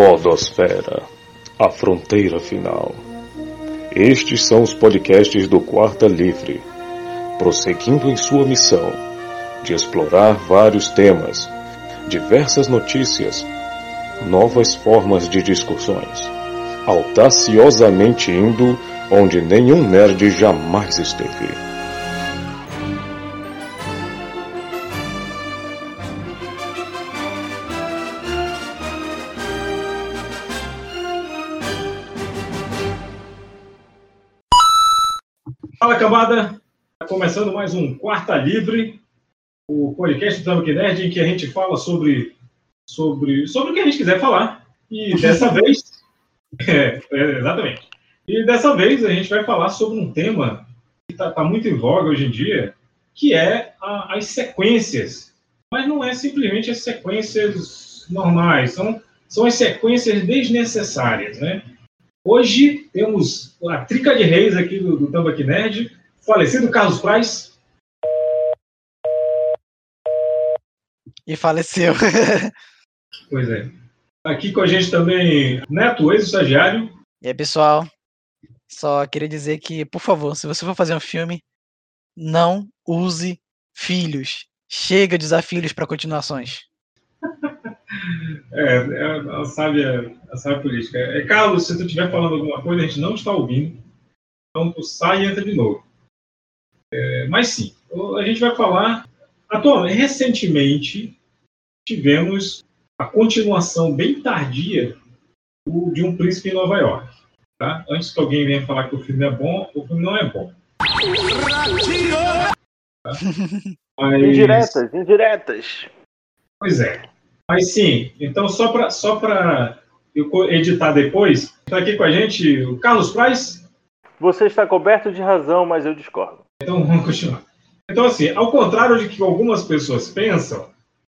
Podosfera, a fronteira final. Estes são os podcasts do Quarta Livre, prosseguindo em sua missão de explorar vários temas, diversas notícias, novas formas de discussões, audaciosamente indo onde nenhum nerd jamais esteve. Cambada! Tá começando mais um Quarta Livre, o podcast do Tamaki Nerd, em que a gente fala sobre, sobre, sobre o que a gente quiser falar. E dessa vez... É, é, exatamente. E dessa vez a gente vai falar sobre um tema que está tá muito em voga hoje em dia, que é a, as sequências. Mas não é simplesmente as sequências normais, são, são as sequências desnecessárias, né? Hoje temos a trica de reis aqui do, do Tambaqui Nerd, falecido Carlos Praz. E faleceu. pois é. Aqui com a gente também Neto, ex-estagiário. E aí, pessoal? Só queria dizer que, por favor, se você for fazer um filme, não use filhos. Chega de usar filhos para continuações. É, é a sábia, a sábia política. É, Carlos, se tu estiver falando alguma coisa, a gente não está ouvindo. Então tu sai e entra de novo. É, mas sim, a gente vai falar. Atualmente, recentemente, tivemos a continuação bem tardia de Um Príncipe em Nova York. Tá? Antes que alguém venha falar que o filme é bom, o filme não é bom. Tá? Mas... Indiretas, indiretas. Pois é. Mas sim, então só para só eu editar depois, está aqui com a gente o Carlos Praz. Você está coberto de razão, mas eu discordo. Então vamos continuar. Então, assim, ao contrário de que algumas pessoas pensam,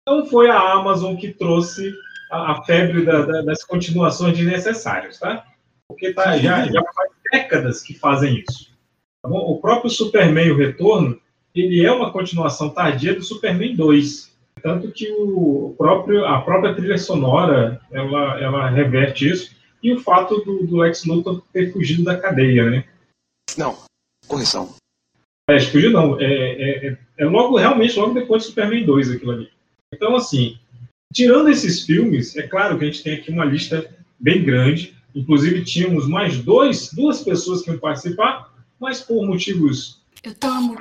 não foi a Amazon que trouxe a, a febre da, da, das continuações desnecessárias, tá? Porque tá, já, já faz décadas que fazem isso. Tá o próprio Superman, o Retorno, ele é uma continuação tardia do Superman 2. Tanto que o próprio, a própria trilha sonora, ela, ela reverte isso. E o fato do, do Lex Luthor ter fugido da cadeia, né? Não, correção. É, fugiu não. É, é, é, é, logo, realmente, logo depois do Superman 2 aquilo ali. Então, assim, tirando esses filmes, é claro que a gente tem aqui uma lista bem grande. Inclusive, tínhamos mais dois, duas pessoas que iam participar, mas por motivos. Eu tomo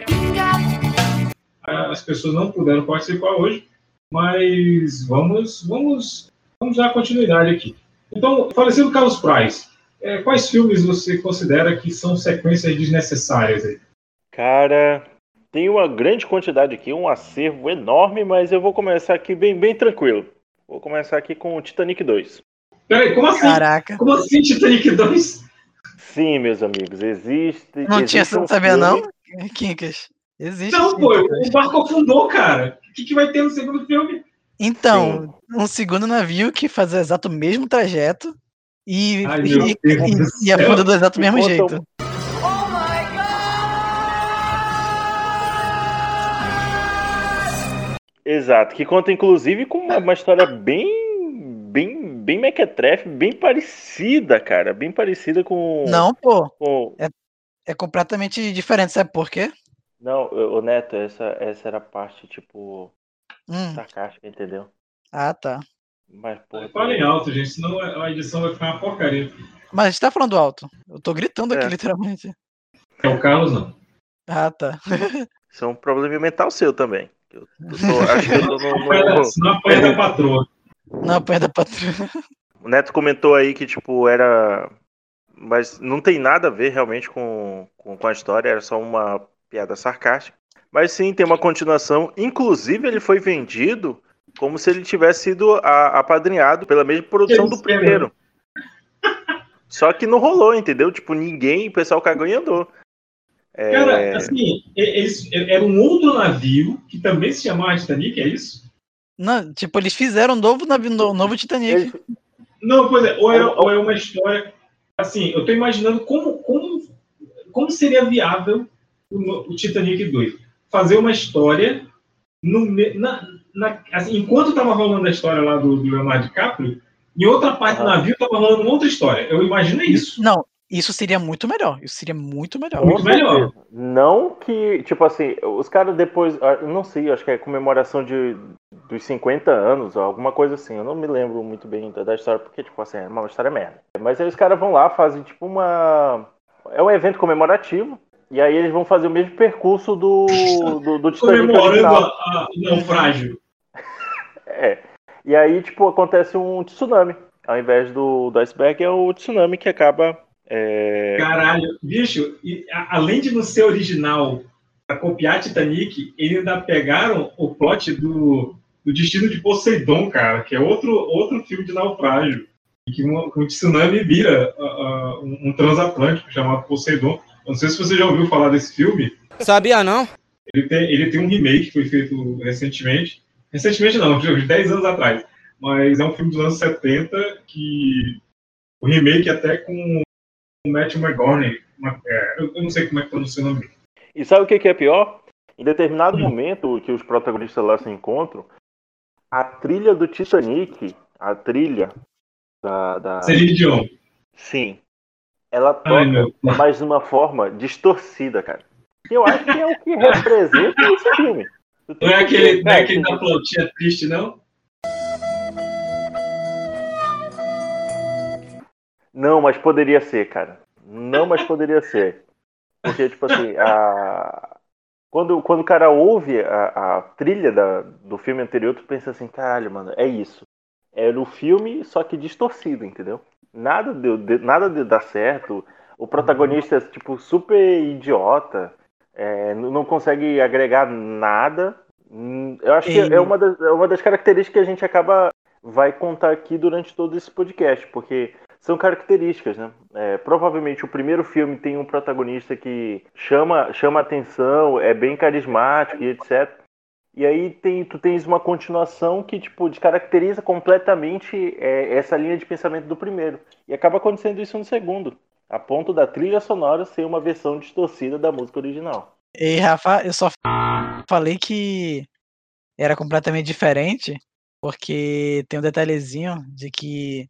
as pessoas não puderam participar hoje, mas vamos, vamos, vamos dar continuidade aqui. Então, falecido Carlos Praz, é, quais filmes você considera que são sequências desnecessárias aí? Cara, tem uma grande quantidade aqui, um acervo enorme, mas eu vou começar aqui bem, bem tranquilo. Vou começar aqui com o Titanic 2. Peraí, como assim? Caraca. Como assim Titanic 2? Sim, meus amigos, existe. Não existe tinha, um sabia não? Kinkas. Existe. Não, pô, o barco afundou, cara. O que, que vai ter no segundo filme? Então, Sim. um segundo navio que faz o exato mesmo trajeto e, Ai, e, e, e afunda do exato mesmo jeito. Oh Exato, que conta inclusive com uma, uma história bem, bem, bem mequetrefe, bem parecida, cara, bem parecida com. Não, pô. Com... É, é completamente diferente, sabe por quê? Não, o Neto, essa, essa era a parte, tipo, hum. sarcástica, entendeu? Ah, tá. Mas, porra. Falem alto, gente, senão a edição vai ficar uma porcaria. Mas a gente tá falando alto. Eu tô gritando aqui, é. literalmente. É o Carlos, não. Ah, tá. Isso é um problema mental seu também. Eu, eu tô, acho que eu tô no. no... Não apanha da patroa. Não apanha da patroa. O Neto comentou aí que, tipo, era. Mas não tem nada a ver realmente com, com, com a história, era só uma piada sarcástica. Mas sim, tem uma continuação. Inclusive, ele foi vendido como se ele tivesse sido a, apadrinhado pela mesma produção do primeiro. Só que não rolou, entendeu? Tipo, ninguém, o pessoal cagou e andou. É... Cara, assim, eles, era um outro navio que também se chamava Titanic, é isso? Não, tipo, eles fizeram um novo navio, um novo Titanic. Eles... Não, pois é, ou é, ou é uma história. Assim, eu tô imaginando como, como, como seria viável o, o Titanic 2. Fazer uma história no, na, na, assim, enquanto estava rolando a história lá do, do Leonardo DiCaprio, Em outra parte do navio tava rolando uma outra história. Eu imaginei isso. Não, isso seria muito melhor. Isso seria muito melhor. Muito melhor. Não que, tipo assim, os caras depois, ah, eu não sei, acho que é comemoração de, dos 50 anos, ou alguma coisa assim. Eu não me lembro muito bem da, da história, porque, tipo assim, é uma história merda. Mas aí os caras vão lá, fazem tipo uma. É um evento comemorativo. E aí eles vão fazer o mesmo percurso do, do, do Titanic Comemorando o naufrágio. É. E aí, tipo, acontece um tsunami. Ao invés do, do iceberg, é o tsunami que acaba. é, Caralho, bicho, e, a- além de não ser original pra copiar Titanic, eles ainda pegaram o plot do, do Destino de Poseidon, cara, que é outro, outro filme de naufrágio. E que um, um tsunami vira ah, ah, um, um transatlântico chamado Poseidon. Não sei se você já ouviu falar desse filme. Sabia não? Ele tem, ele tem um remake que foi feito recentemente. Recentemente não, uns 10 anos atrás. Mas é um filme dos anos 70 que o remake até com o Matthew uma- é, eu, não sei como é que pronuncia o nome dele. E sabe o que, que é pior? Em determinado Hum. momento que os protagonistas lá se encontram, a trilha do Titanic, a trilha da. da... Celine Dion. Sim. Ela toca, Deus. mas de uma forma distorcida, cara. Que eu acho que é o que representa esse filme. Não é que aquele, não é aquele tem da flautinha triste, não? Não, mas poderia ser, cara. Não, mas poderia ser. Porque, tipo assim, a... quando, quando o cara ouve a, a trilha da, do filme anterior, tu pensa assim, caralho, mano, é isso. Era o filme, só que distorcido, entendeu? Nada deu, de- nada de dar certo. O protagonista é, tipo, super idiota. É, não consegue agregar nada. Hum, Eu acho que é uma, das, é uma das características que a gente acaba vai contar aqui durante todo esse podcast, porque são características, né? É, provavelmente o primeiro filme tem um protagonista que chama, chama atenção, é bem carismático e etc. E aí tem, tu tens uma continuação que tipo descaracteriza completamente é, essa linha de pensamento do primeiro. E acaba acontecendo isso no segundo, a ponto da trilha sonora ser uma versão distorcida da música original. E Rafa, eu só falei que era completamente diferente, porque tem um detalhezinho de que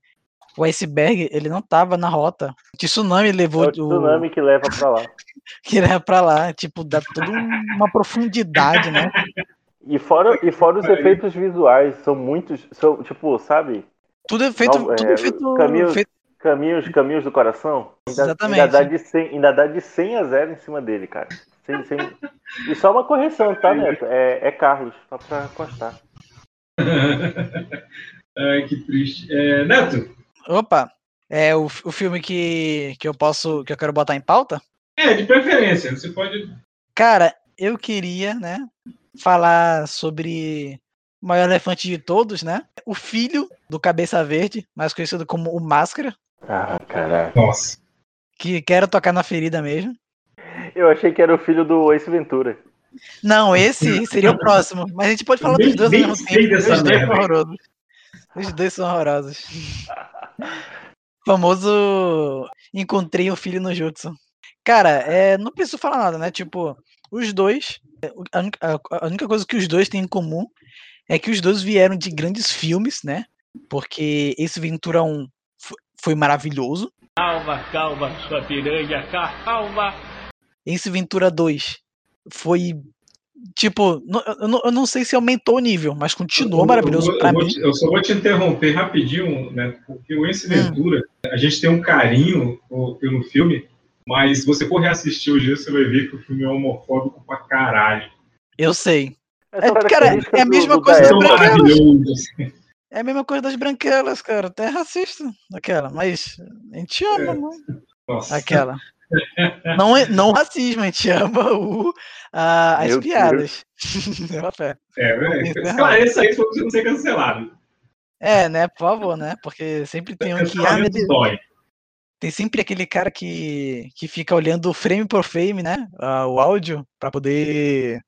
o iceberg ele não tava na rota. O tsunami É levou o tsunami que leva pra lá. que era pra lá, tipo, dá toda um- uma profundidade, né? E fora, e fora os efeitos visuais, são muitos, são tipo, sabe? Tudo é feito, Não, tudo é, é feito, caminhos- feito- Caminhos, caminhos do coração. Ainda, Exatamente. Ainda dá, de 100, ainda dá de 100 a 0 em cima dele, cara. Sem, sem... E só uma correção, tá, Neto? É, é Carlos, só pra constar. Ai, que triste. É, Neto, Opa, é o, o filme que, que eu posso, que eu quero botar em pauta? é, de preferência, você pode. Cara, eu queria, né, falar sobre o maior elefante de todos, né? O filho do Cabeça Verde, mais conhecido como o Máscara, Ah, caralho. Nossa. que quero tocar na ferida mesmo. Eu achei que era o filho do Ace Ventura. Não, esse seria o próximo, mas a gente pode falar Nem- dos dois ao mesmo tempo. Os dois merda, são horrorosos. Os dois são horrorosos. Famoso encontrei o filho no Jutsu. Cara, é, não preciso falar nada, né? Tipo, os dois, a única, a- única coisa que os dois têm em comum é que os dois vieram de grandes filmes, né? Porque esse Ventura 1 fo- foi maravilhoso. Calma, calma, sua piranha, calma. Esse Ventura 2 foi. Tipo, não- eu, não, eu não sei se aumentou o nível, mas continuou Eu- maravilhoso vou mim. te- eu só vou te interromper rapidinho, né? Porque o Ace Hum. Ventura, a gente tem um carinho pelo filme, mas se você for reassistir hoje, você vai ver que o filme é homofóbico pra caralho. Eu sei. É, cara, é a mesma do, do coisa do É a mesma coisa das branquelas, cara. Até racista aquela, mas a gente ama, mano. Nossa. Aquela. Não, é, não racismo, a gente ama o, a- as Meu piadas. É, é, Isso é esclareça aí pra você não ser cancelado. É, né? Por favor, né? Porque sempre tem um que. Ah, dói. tem sempre aquele cara que, que fica olhando frame por frame, né? ah, o áudio, pra poder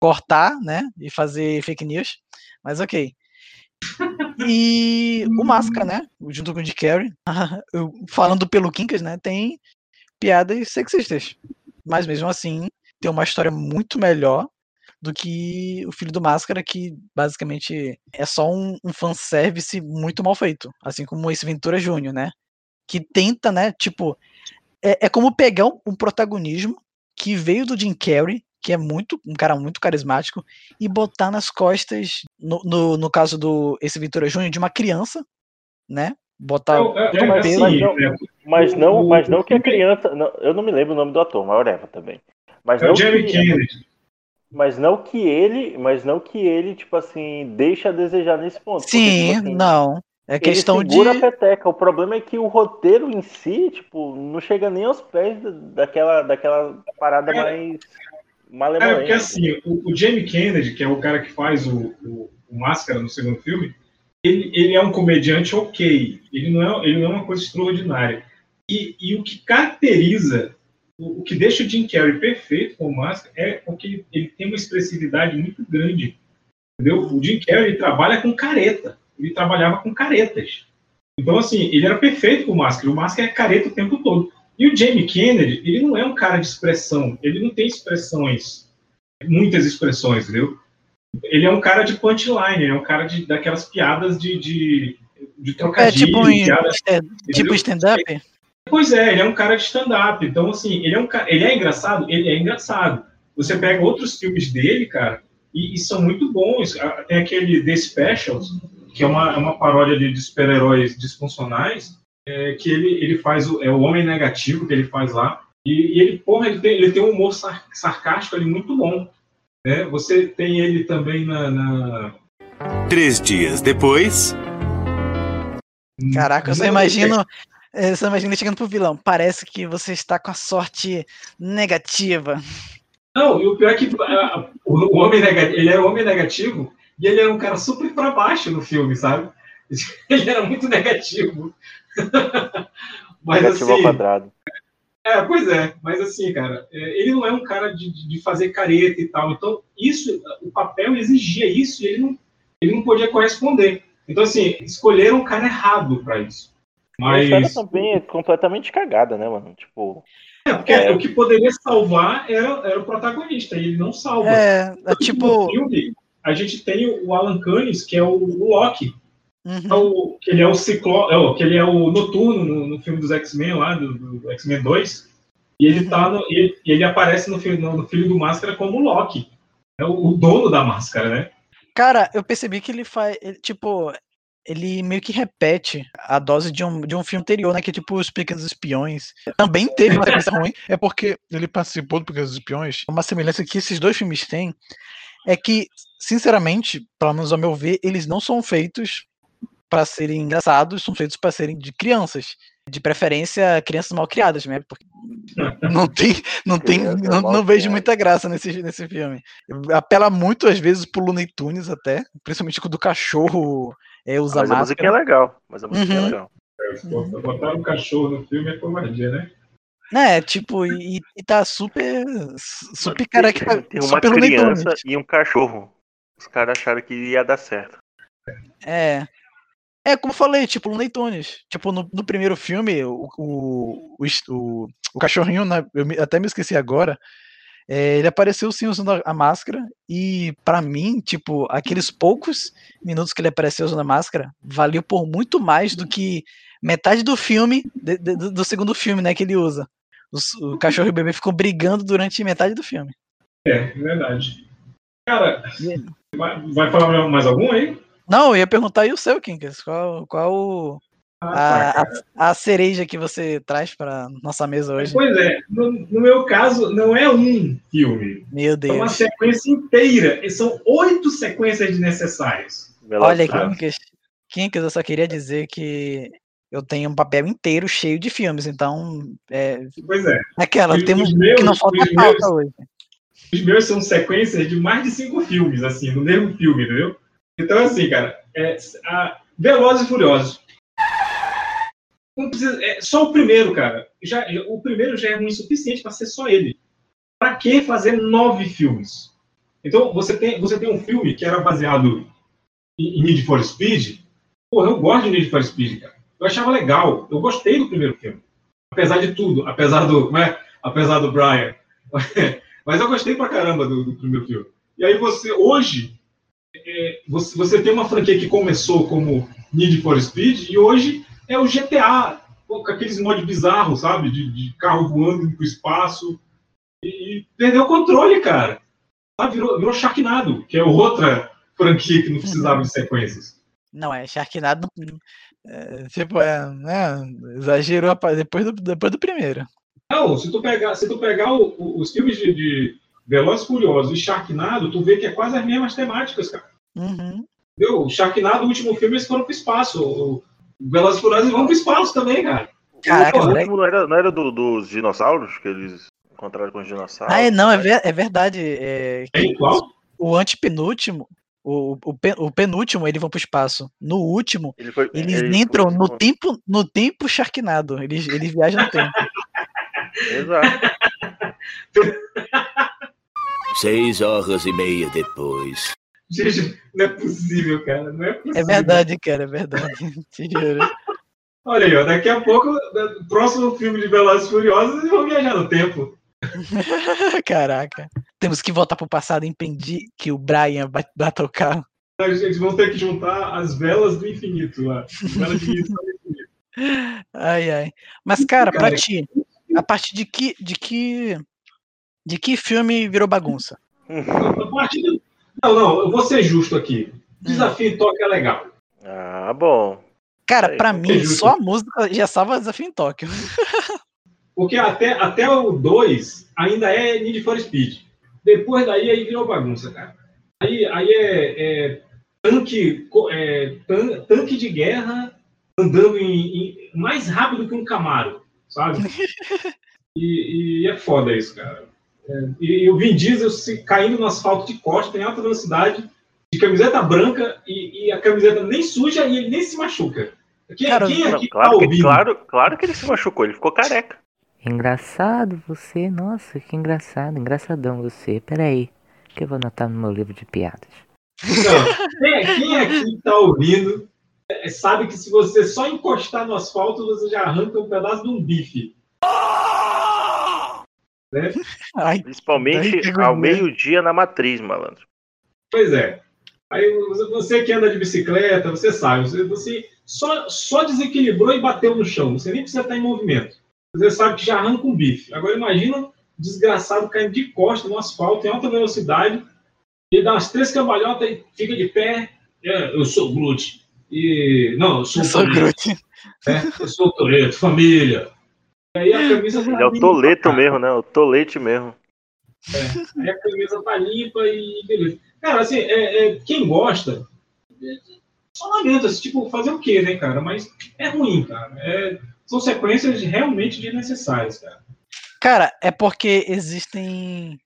cortar, né? E fazer fake news. Mas ok. E o Máscara, né? Junto com o Jim Carrey, falando pelo Kinkas, né? Tem piadas sexistas. Mas mesmo assim, tem uma história muito melhor do que o Filho do Máscara, que basicamente é só um, um fanservice muito mal feito. Assim como esse Ventura Júnior, né? Que tenta, né? Tipo, é, é como pegar um, um protagonismo que veio do Jim Carrey, que é muito um cara muito carismático, e botar nas costas, no, no, no caso do esse Ventura Júnior, de uma criança, né? Botar Eu- eu- é pelo- assim, não- é, Mas o- não, mas não que a criança. não, eu não me lembro o nome do ator, mas whatever também. Mas É não o Jamie que, Kennedy. mas não que ele, mas não que ele, tipo assim, deixa a desejar nesse ponto. porque, Sim, tipo assim, não. É questão ele de. segura a peteca. O problema é que o roteiro em si, tipo, não chega nem aos pés da- daquela, daquela parada Cara, mais É, porque assim, o, o Jamie Kennedy, que é o cara que faz o, o, o Máscara no segundo filme, ele, ele é um comediante ok. Ele não é, ele não é uma coisa extraordinária. E, e o que caracteriza, o, o que deixa o Jim Carrey perfeito com o Máscara é porque ele, ele tem uma expressividade muito grande. Entendeu? O Jim Carrey ele trabalha com careta. Ele trabalhava com caretas. Então, assim, ele era perfeito com o Máscara. O Máscara é careta o tempo todo. E o Jamie Kennedy, ele não é um cara de expressão. Ele não tem expressões, muitas expressões, entendeu? Ele é um cara de punchline, ele é um cara de, daquelas piadas de, de, de É trocadilho. tipo, piada- é, entendeu? tipo stand-up? Pois é, ele é um cara de stand-up. Então, assim, ele é um ele é engraçado, ele é engraçado. Você pega outros filmes dele, cara, e, e são muito bons. Tem aquele The Specials, que é uma, é uma paródia de, de super-heróis disfuncionais, é, que ele, ele faz o, é o homem negativo que ele faz lá. E, e ele, porra, ele tem, ele tem um humor sar- sarcástico ali muito bom. Né? Você tem ele também na. na- Três dias depois. Caraca, eu só imagino. Eu só imagino ele chegando pro vilão. Parece que você está com a sorte negativa. Não, e o pior é que o, o homem negativo, ele era um homem negativo e ele era um cara super pra baixo no filme, sabe? Ele era muito negativo. Mas Negativo ao assim, quadrado. é, pois é, mas assim, cara, é, ele não é um cara de, de- fazer careta e tal. Então, isso, o papel exigia isso e ele não, ele não podia corresponder. Então, assim, escolheram o cara errado pra isso. A história Mas também é completamente cagada, né, mano? Tipo, é, porque É. o que poderia salvar era, era o protagonista, e ele não salva. É, é No tipo. filme, a gente tem o Alan Cummings, que é o, o Loki, uhum. é o- que ele é o Ciclo, é, que ele é o Noturno no, no filme dos X-Men lá, do, do X-Men 2, e ele tá no, ele, ele aparece no, filme- no, no Filho do Máscara como o Loki, é o, o dono da máscara, né? Cara, eu percebi que ele faz. ele, tipo, ele meio que repete a dose de um, de um filme anterior, né? Que é tipo Os Pequenos Espiões. Também teve uma sequência ruim. É porque ele participou do Pequenos Espiões. Uma semelhança que esses dois filmes têm é que, sinceramente, pelo menos ao meu ver, eles não são feitos para serem engraçados, são feitos para serem de crianças. De preferência, crianças mal criadas, né? Porque não tem, não tem, não, não vejo muita graça nesse, nesse filme. Apela muito às vezes pro Looney Tunes até, principalmente quando o cachorro é, usa mas a musiquinha é máscara. legal. Mas a musiquinha é Uhum. legal. Botar- Botar um cachorro no filme é covardia, né? É, tipo, e, e tá super, super cara que Tem, uma super Looney criança Tunes. e um cachorro. Os caras acharam que ia dar certo. É. É, como eu falei, tipo, Looney Tunes. Tipo, no, no primeiro filme, o, o, o, o, o cachorrinho, né, eu até me esqueci agora, é, ele apareceu sim usando a, máscara, e pra mim, tipo, aqueles poucos minutos que ele apareceu usando a máscara, valeu por muito mais do que metade do filme, de- de- do, do segundo filme, né, que ele usa. Os- o cachorro e o bebê ficam brigando durante metade do filme. É, verdade. Cara, vai, vai falar mais algum aí? Não, eu ia perguntar aí o seu, Kinkas, qual, qual o- Ah, tá, a, cara. a, a cereja que você traz pra nossa mesa hoje? Pois é, no, no meu caso, não é um filme. Meu É uma Deus. sequência inteira. E são oito sequências desnecessárias. Olha. Kinkas, Kinkas, eu só queria dizer que eu tenho um papel inteiro cheio de filmes, então é Pois é. aquela, Os- temos os meus- que não falta pauta meus- hoje. Os meus são sequências de mais de cinco filmes, assim, no mesmo filme, entendeu? Então, assim, cara, é, a Velozes e Furiosos. Precisa, é, só o primeiro, cara. Já, o primeiro já é ruim o suficiente para ser só ele. Pra que fazer nove filmes? Então, você tem, você tem um filme que era baseado em, em Need for Speed. Porra, eu gosto de Need for Speed, cara. Eu achava legal. Eu gostei do primeiro filme. Apesar de tudo. Apesar do, né, apesar do Brian. Mas eu gostei pra caramba do, do primeiro filme. E aí você, hoje, é, você, você tem uma franquia que começou como Need for Speed e hoje é o GTA, com aqueles mods bizarros, sabe? De, de carro voando para o espaço. E, e perdeu o controle, cara. Ah, virou, virou Sharknado, que é outra franquia que não precisava de sequências. Não, é Sharknado. É, tipo, é, né, exagerou depois do, depois do primeiro. Não, se tu pegar, se tu pegar o, o, os filmes de, de Velozes Furiosos e Sharknado, tu vê que é quase as mesmas temáticas, cara. Uhum. Entendeu? O Sharknado, o último filme, eles foram pro espaço. O Velozes Furiosos vão pro espaço também, cara. Caraca, o último não era, não era do- dos dinossauros que eles encontraram com os dinossauros? Ah, é, não, é, ver- é verdade. É, É igual? o antepenúltimo, o, o, o penúltimo, eles vão pro espaço. No último, Ele foi, eles ele entram foi- no tempo, no tempo Sharknado. Eles, eles viajam no tempo. Exato. Seis horas e meia depois. Gente, não é possível, cara. Não é possível. É verdade, cara, é verdade. Te juro. Olha aí, ó, daqui a pouco, no próximo filme de Velozes e Furiosos, eles vão viajar no tempo. Caraca. Temos que voltar pro passado e impedir que o Brian o carro. Eles vão ter que juntar as velas do infinito lá. Velas do infinito. Ai, ai. Mas, cara, pra Cara, ti, a partir de que, de que, de que filme virou bagunça? Não, não, eu vou ser justo aqui. Desafio em Tóquio é legal. Ah, bom. Cara, pra mim, só a música já salva desafio em Tóquio. Porque até, até o 2 ainda é Need for Speed. Depois daí aí virou bagunça, cara. Aí, aí é, é tanque, é, tan- tanque de guerra andando em, em- mais rápido que um Camaro, sabe? E, e é foda isso, cara. É, e, e o Vin Diesel se caindo no asfalto de costa em alta velocidade, de camiseta branca e, e a camiseta nem suja e ele nem se machuca. Quem, Cara, quem Não, aqui tá claro, que, ouvindo? claro, claro que ele se machucou, ele ficou careca. Engraçado você, nossa, que engraçado, engraçadão você. Peraí, que eu vou anotar no meu livro de piadas. Não, quem, aqui está ouvindo é, sabe que se você só encostar no asfalto, você já arranca um pedaço de um bife. Né? Ai, Principalmente ao meio-dia na matriz, malandro. Pois é. Aí você- que anda de bicicleta, você sabe, você, você só, só desequilibrou e bateu no chão. Você nem precisa estar em movimento. Você sabe que já arranca um bife. Agora imagina um desgraçado caindo de costa no asfalto em alta velocidade e dá umas três cambalhotas e fica de pé. É, eu sou o Groot. E, não, eu sou, eu o sou Groot. né? Eu sou o Toreto, família. E aí a camisa tá Ele é o Toleto cara. mesmo, né? O Tolete mesmo. Aí a camisa tá limpa e beleza. Cara, assim, é, é, quem gosta, é, só lamento, assim, tipo, fazer o quê, né, cara? Mas é ruim, cara. É, são sequências realmente desnecessárias, cara. Cara, é porque existem.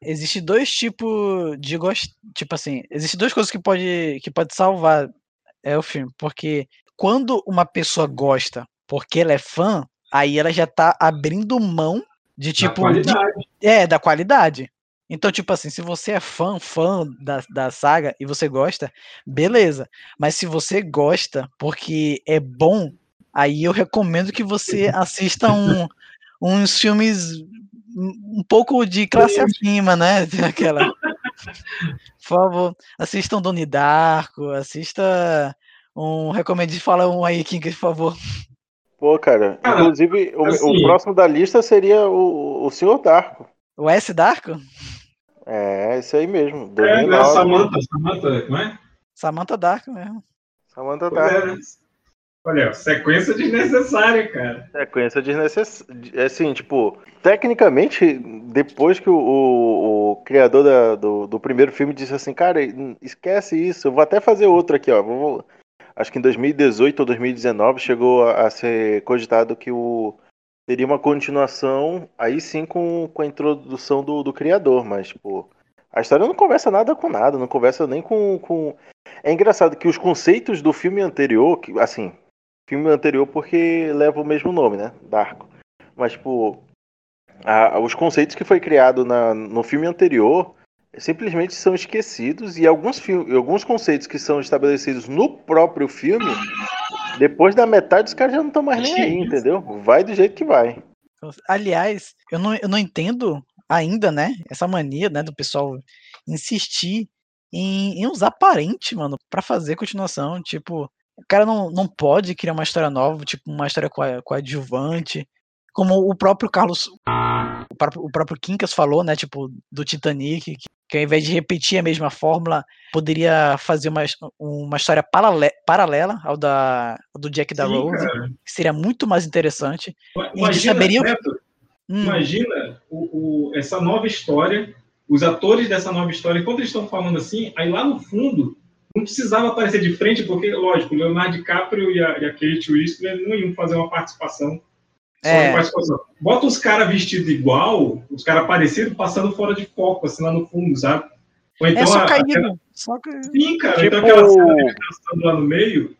Existe dois tipos de gosto. Tipo assim, existem duas coisas que pode, que pode salvar é, o filme. Porque quando uma pessoa gosta porque ela é fã, aí ela já tá abrindo mão de tipo. de- é, da qualidade. Então, tipo assim, se você é fã, fã da, da saga e você gosta, beleza. Mas se você gosta porque é bom, aí eu recomendo que você assista um, uns filmes um um pouco de classe acima, né? Aquela. Por favor, assistam Doni Darko, assista um. Recomendo falar um aí, King, por favor. Pô, cara, Cara, inclusive o, assim- o próximo da lista seria o, o Senhor Darko. O S Darko? É, esse aí mesmo. É, né, 2009. Samantha, Samantha, não é? Samantha Darko mesmo. Samantha Pois é, Darko. né? Olha, sequência desnecessária, cara. Sequência desnecessária. Assim, tipo, tecnicamente, depois que o, o- o criador da- do, do primeiro filme disse assim, cara, esquece isso, eu vou até fazer outro aqui, ó. Vou- acho que em 2018 ou 2019 chegou a, a ser cogitado que o teria uma continuação, aí sim com, com a introdução do, do criador, mas, tipo, a história não conversa nada com nada, não conversa nem com. com... É engraçado que os conceitos do filme anterior, que, assim, filme anterior porque leva o mesmo nome, né? Darko. Mas, tipo, a- os conceitos que foi criado na, no filme anterior simplesmente são esquecidos e alguns, fil- alguns conceitos que são estabelecidos no próprio filme, depois da metade os caras já não estão mais nem aí, entendeu? Vai do jeito que vai. Aliás, eu não, eu não entendo ainda, né? Essa mania, né, do pessoal insistir em, em usar parente, mano, pra fazer continuação. Tipo, o cara não, não pode criar uma história nova, tipo, uma história coadjuvante. Como o próprio Carlos, o próprio, o próprio Quincas falou, né? Tipo, do Titanic, que, que ao invés de repetir a mesma fórmula, poderia fazer uma, uma história paralel, paralela ao da, do Jack da Sim, Rose, cara. que seria muito mais interessante. Imagina, saberia. Neto, Hum, imagina o, o- essa nova história, os atores dessa nova história, enquanto eles estão falando assim, aí lá no fundo, não precisava aparecer de frente, porque, lógico, o Leonardo DiCaprio e a, e a Kate Winslet não iam fazer uma participação. É. Bota os caras vestidos igual, os caras parecidos, passando fora de foco, assim, lá no fundo, sabe? Ou então é só a- caído. aquela- Só que... Sim, cara. Tipo- Então aquela cena deles dançando lá no meio,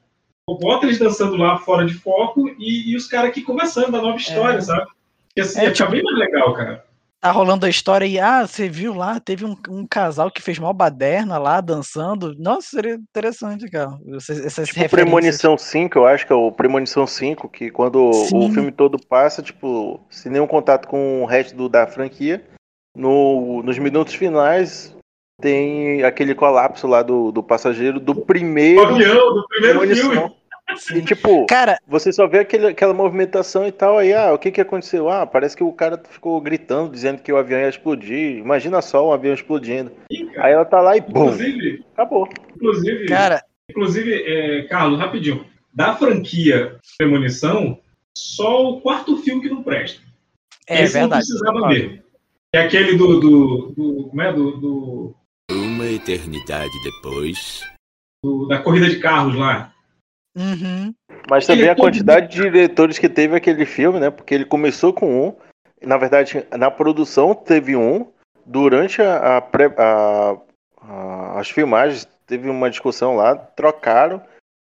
bota eles dançando lá fora de foco e, e os caras aqui conversando da nova história, É. sabe? Que assim, É, ia tipo- bem mais legal, cara. Tá rolando a história e, ah, você viu lá, teve um, um casal que fez mó baderna lá, dançando. Nossa, seria interessante, cara. Essas, essas Tipo. Premonição 5, eu acho que é o Premonição 5, que quando Sim. o filme todo passa, tipo, sem nenhum contato com o resto do- da franquia, no- nos minutos finais tem aquele colapso lá do, do passageiro do O primeiro avião do primeiro Premonição. Filme. E, tipo, Cara, você só vê aquele, aquela movimentação e tal, aí, ah, o que que aconteceu? Ah, parece que o cara ficou gritando, dizendo que o avião ia explodir. Imagina só um avião explodindo. Aí ela tá lá e bum, Inclusive, acabou. inclusive, cara, inclusive é, Carlos, rapidinho. Da franquia Premonição, só o quarto filme que não presta. é Esse verdade. não precisava mesmo. É aquele do. do, do como é? Do, do- Uma eternidade depois. do- da corrida de carros lá. Uhum. Mas também é a todo- quantidade de diretores que teve aquele filme, né? Porque ele começou com um, na verdade, na produção teve um, durante a, a pré- a- a- as filmagens teve uma discussão lá, trocaram,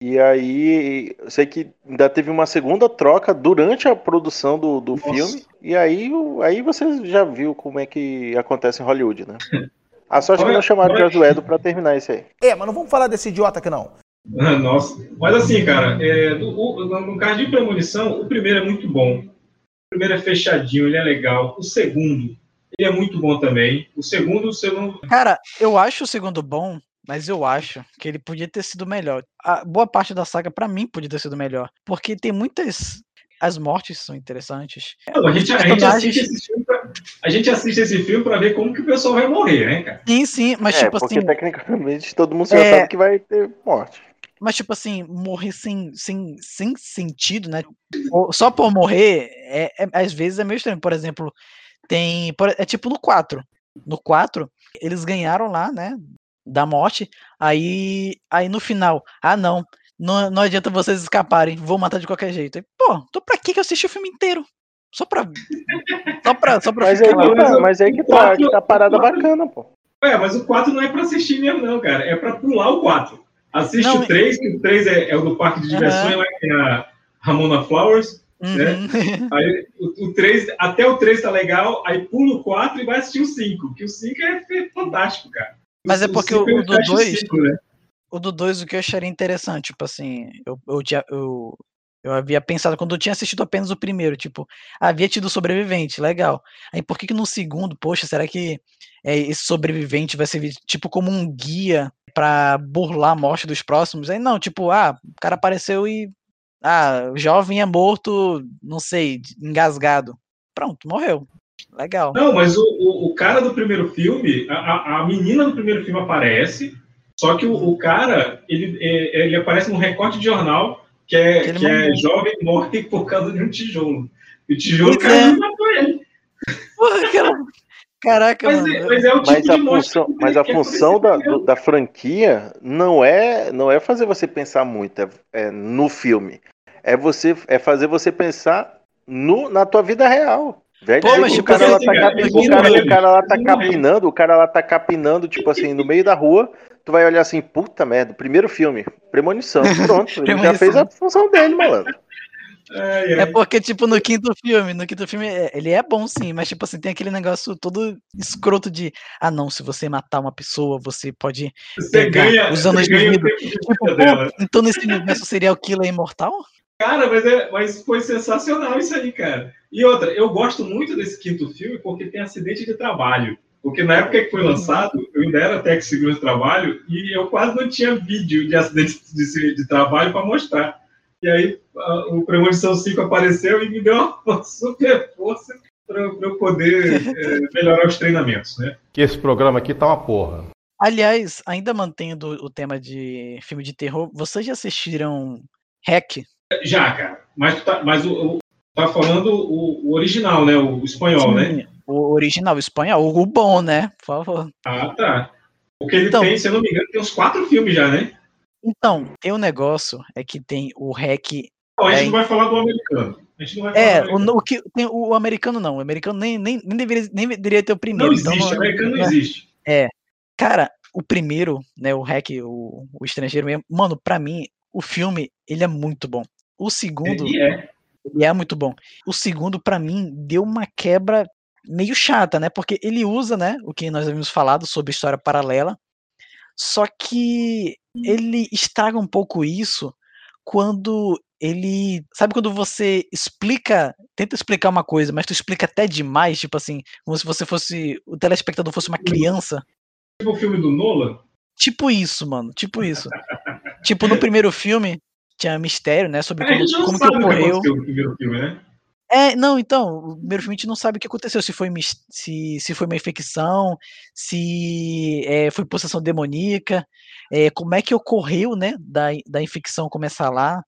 e aí eu sei que ainda teve uma segunda troca durante a produção do, do Nossa. filme, e aí, aí você já viu como é que acontece em Hollywood, né? A sorte é que Olha- não chamaram o olha- Josué pra terminar isso aí. É, mas não vamos falar desse idiota aqui não. Nossa. Mas assim, cara, é, no, o- no- caso de premonição, o primeiro é muito bom. O primeiro é fechadinho, ele é legal. O segundo, ele é muito bom também. O segundo, você não. Cara, eu acho o segundo bom, mas eu acho que ele podia ter sido melhor. A boa parte da saga, pra mim, podia ter sido melhor. Porque tem muitas. As mortes são interessantes. Não, a, gente, a, gente personagens- assiste esse filme pra, a gente assiste esse filme pra ver como que o pessoal vai morrer, né, cara? Sim, sim, mas é, tipo porque assim. tecnicamente todo mundo já É. sabe que vai ter morte. Mas, tipo assim, morrer sem, sem, sem sentido, né? Só por morrer, é, é- às vezes é meio estranho. Por exemplo, tem. É tipo no 4. No 4, eles ganharam lá, né? Da morte. Aí, aí no final, ah, não. Não, não adianta vocês escaparem, vou matar de qualquer jeito. Aí, Pô, então pra que que eu assisti o filme inteiro? Só pra. Só pra, só pra Mas aí, mas tá, mas aí que o tá, quatro- que tá a parada o quatro- bacana, pô. É, mas o 4 não é pra assistir mesmo, não, cara. É pra pular o 4. Assiste Não, o 3, que o 3 é, é o do Parque de Diversões, Aham. lá que tem a Ramona Flowers. Uhum. Aí o, o 3, até o 3 tá legal, aí pula o 4 e vai assistir o 5, que o 5 é fe- fantástico, cara. Mas é porque o- o do fecha dois- ciclo, né? O do 2, o que eu acharia interessante, tipo assim, eu, eu, eu, eu havia pensado, quando eu tinha assistido apenas o primeiro, tipo, havia tido sobrevivente, legal. Aí por que que no segundo, poxa, será que é, esse sobrevivente vai servir, tipo, como um guia pra burlar a morte dos próximos? Aí não, tipo, ah, o cara apareceu e, ah, o jovem é morto, não sei, engasgado. Pronto, morreu. Legal. Não, mas o, o, o cara do primeiro filme, a- a menina do primeiro filme aparece, só que o, o cara, ele, é- ele aparece num recorte de jornal que é, Que é jovem morre por causa de um tijolo. E o tijolo Pois caiu é. e matou ele. Porra, Caraca, Mas, mano. é- mas é o tipo Mas a função, mas a é função da, do- da franquia não é, não é fazer você pensar muito é, é no filme. É você é fazer você pensar no, na tua vida real. Velho, Pô, mas tipo o cara, lá tá, o cara, morrer, o cara lá tá capinando, o cara lá tá capinando, tipo assim, no meio da rua, tu vai olhar assim, puta merda, primeiro filme, premonição, pronto, ele já Premonição. fez a função dele, malandro. Ai, É porque, tipo, no quinto filme, no quinto filme, é- ele é bom sim, mas, tipo assim, tem aquele negócio todo escroto de, ah, não, se você matar uma pessoa, você pode Você pegar ganha, os anos você ganha o 2000. tempo de Tipo, vida pô, dela. então nesse universo serial killer é imortal? Cara, mas, é, mas foi sensacional isso aí, cara. E outra, eu gosto muito desse quinto filme porque tem acidente de trabalho. Porque na época que foi lançado, eu ainda era técnico de segurança de trabalho e eu quase não tinha vídeo de acidente de, de trabalho para mostrar. E aí a, o Premonição 5 apareceu e me deu uma super força para eu poder é, melhorar os treinamentos, né? Que esse programa aqui tá uma porra. Aliás, ainda mantendo o tema de filme de terror, vocês já assistiram Hack? Já, cara. Mas, tá, mas o, o, tá falando o, o, original, né? O espanhol, Sim, né? O original, o espanhol, o bom, né? Por favor. Ah, tá. Porque ele Então- tem, se eu não me engano, tem uns quatro filmes já, né? Então, tem um negócio, é que tem o Hack. Não, a gente é, não vai falar do americano. A gente não vai falar É, do o, o que, tem o americano não, o americano nem, nem, nem, deveria, nem deveria ter o primeiro. Não então existe, o americano não é. existe. É. Cara, o primeiro, né, o hack, o, o estrangeiro mesmo, mano, pra mim, o filme, ele é muito bom. O segundo, Ele é. ele é muito bom. O segundo, pra mim, deu uma quebra meio chata, né, porque ele usa, né, o que nós havíamos falado sobre história paralela, só que ele estraga um pouco isso quando ele. Sabe quando você explica, tenta explicar uma coisa, mas tu explica até demais, tipo assim, como se você fosse. O telespectador fosse uma criança. Tipo o filme do Nolan. Tipo isso, mano. Tipo isso. tipo, no primeiro filme tinha mistério, né? Sobre como, como que sabe o que ocorreu. aconteceu no primeiro filme, né? É, não, então, o primeiro filme a gente não sabe o que aconteceu, se foi, se, se foi uma infecção, se é, foi possessão demoníaca, é, como é que ocorreu, né, da, da infecção começar lá.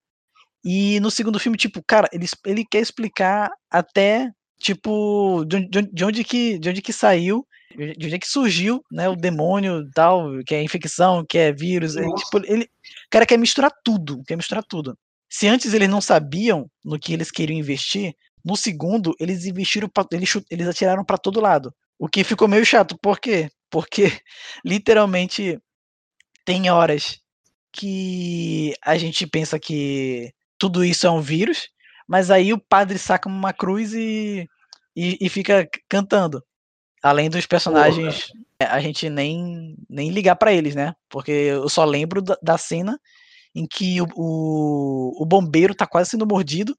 E no segundo filme, tipo, cara, ele, ele quer explicar até, tipo, de, onde- de onde- de onde que, de onde que saiu, de onde é que surgiu, né, o demônio e tal, que é infecção, que é vírus, é, tipo, ele, o cara quer misturar tudo, quer misturar tudo. Se antes eles não sabiam no que eles queriam investir, no segundo eles investiram, pra, eles, eles atiraram para todo lado. O que ficou meio chato, por quê? Porque literalmente tem horas que a gente pensa que tudo isso é um vírus, mas aí o padre saca uma cruz e, e, e fica cantando. Além dos personagens, é, a gente nem, nem ligar para eles, né? Porque eu só lembro da, da cena em que o, o, o bombeiro tá quase sendo mordido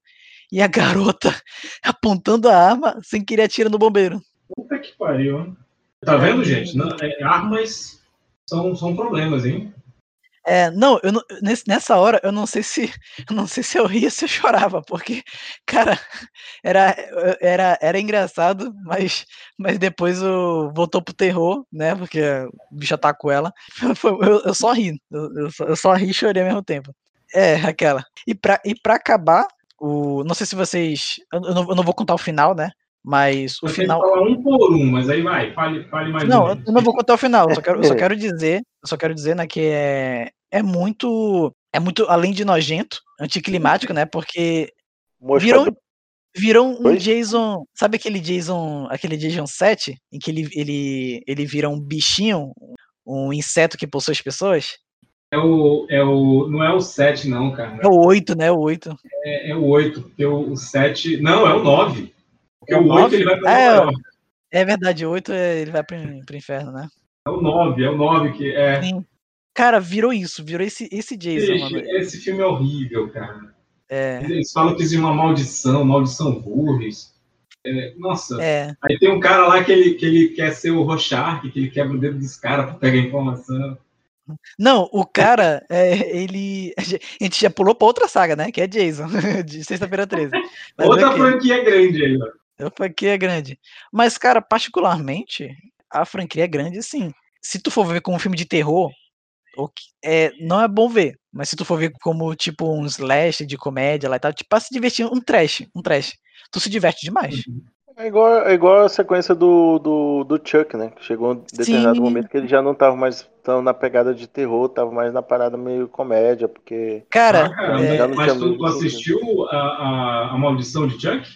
e a garota apontando a arma sem querer atira no bombeiro. Puta que pariu. hein? Tá vendo, gente? Não, é, armas são, são problemas, hein? É, não, eu não- nessa hora eu não sei se eu não sei se eu ria ou se eu chorava, porque, cara, era, era, era engraçado, mas, mas depois o, voltou pro terror, né? Porque o bicho atacou ela. Foi- Eu, eu só ri, eu, eu só, eu só ri e chorei ao mesmo tempo. É, aquela. E pra, e pra acabar, o, não sei se vocês. Eu, não, eu não vou contar o final, né? Mas o Eu final. falar um por um, mas aí vai, fale, fale mais Não, um. eu não vou contar o final. Eu só quero, eu só quero dizer, eu só quero dizer, né, que é, é muito, é muito além de nojento, anticlimático, né? Porque virou, virou um Oi? Jason, sabe aquele Jason, aquele Jason 7 em que ele ele ele vira um bichinho, um inseto que possui as pessoas? É o, é o, não é o 7, não, cara. É o 8, né? O 8. É, é o 8, porque o, o 7. Não, é o 9. Porque É o o 8 nove? ele vai pra É. É verdade, o 8 é- ele vai pro, pro inferno, né? É o 9, é o 9 que é. Sim. Cara, virou isso, virou esse, esse Jason, Esse, mano. esse filme é horrível, cara. É, Eles falam que existe uma maldição, maldição Burris. É, nossa. é. Aí tem um cara lá que ele, que ele quer ser o Rorschach, que ele quebra o dedo dos caras pra pegar informação. Não, o cara, é, ele. A gente já pulou pra outra saga, né? Que é Jason, de Sexta-feira 13. Mas Outra ok, franquia grande aí, ó. A franquia é grande. Mas, cara, particularmente, a franquia é grande, sim. Se tu for ver como um filme de terror, é, não é bom ver. Mas se tu for ver como, tipo, um slash de comédia lá e tal, tipo, pra se divertir, um trash, um trash. Tu se diverte demais. É igual, é igual a sequência do, do, do Chuck, né? Que chegou um determinado Sim. momento que ele já não tava mais tão na pegada de terror, tava mais na parada meio comédia, porque. Cara, Ah, é, não mas tu, tu assistiu a, a, a Maldição de Chuck?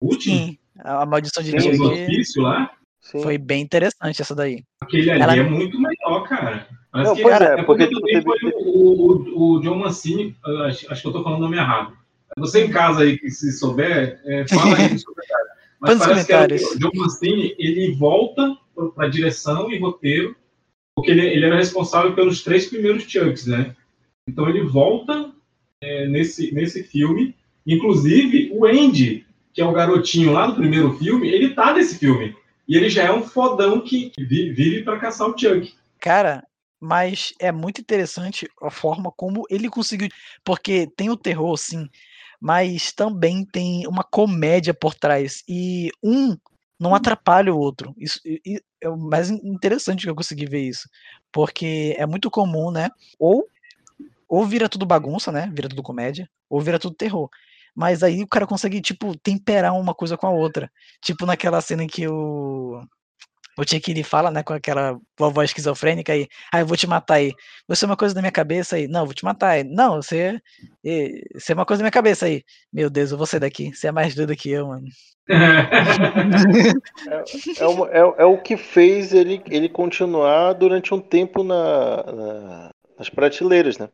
O último? sim, a maldição de Tem os Chuck hospícios lá? Sim. foi bem interessante essa daí. Aquele ali Ela- é muito melhor, cara. Parece Não, que- cara, é, porque também teve- foi o, o, o John Mancini, acho, acho que eu tô falando o nome errado. Você em casa aí, que se souber, é, fala aí comentários. Mas nos parece que era comentários. o John Mancini, ele volta para direção e roteiro, porque ele, ele era responsável pelos três primeiros Chucks, né? Então ele volta é, nesse, nesse filme Inclusive, o Andy, que é o garotinho lá do primeiro filme, ele tá nesse filme. E ele já é um fodão que vi- vive pra caçar o Chuck. Cara, mas é muito interessante a forma como ele conseguiu. Porque tem o terror, sim, mas também tem uma comédia por trás. E um não atrapalha o outro. Isso e- é o mais in- interessante que eu consegui ver isso. Porque é muito comum, né? Ou, ou vira tudo bagunça, né? Vira tudo comédia, ou vira tudo terror. Mas aí o cara consegue, tipo, temperar uma coisa com a outra. Tipo naquela cena em que o. O Chuck ele fala, né, com aquela vovó esquizofrênica aí, ah, eu vou te matar aí. Você é uma coisa da minha cabeça aí. Não, eu vou te matar aí. Não, você, eh, você é uma coisa da minha cabeça aí. Meu Deus, eu vou sair daqui. Você é mais doido que eu, mano. É, o- é o- é o que fez ele, ele continuar durante um tempo na, na- nas prateleiras, né?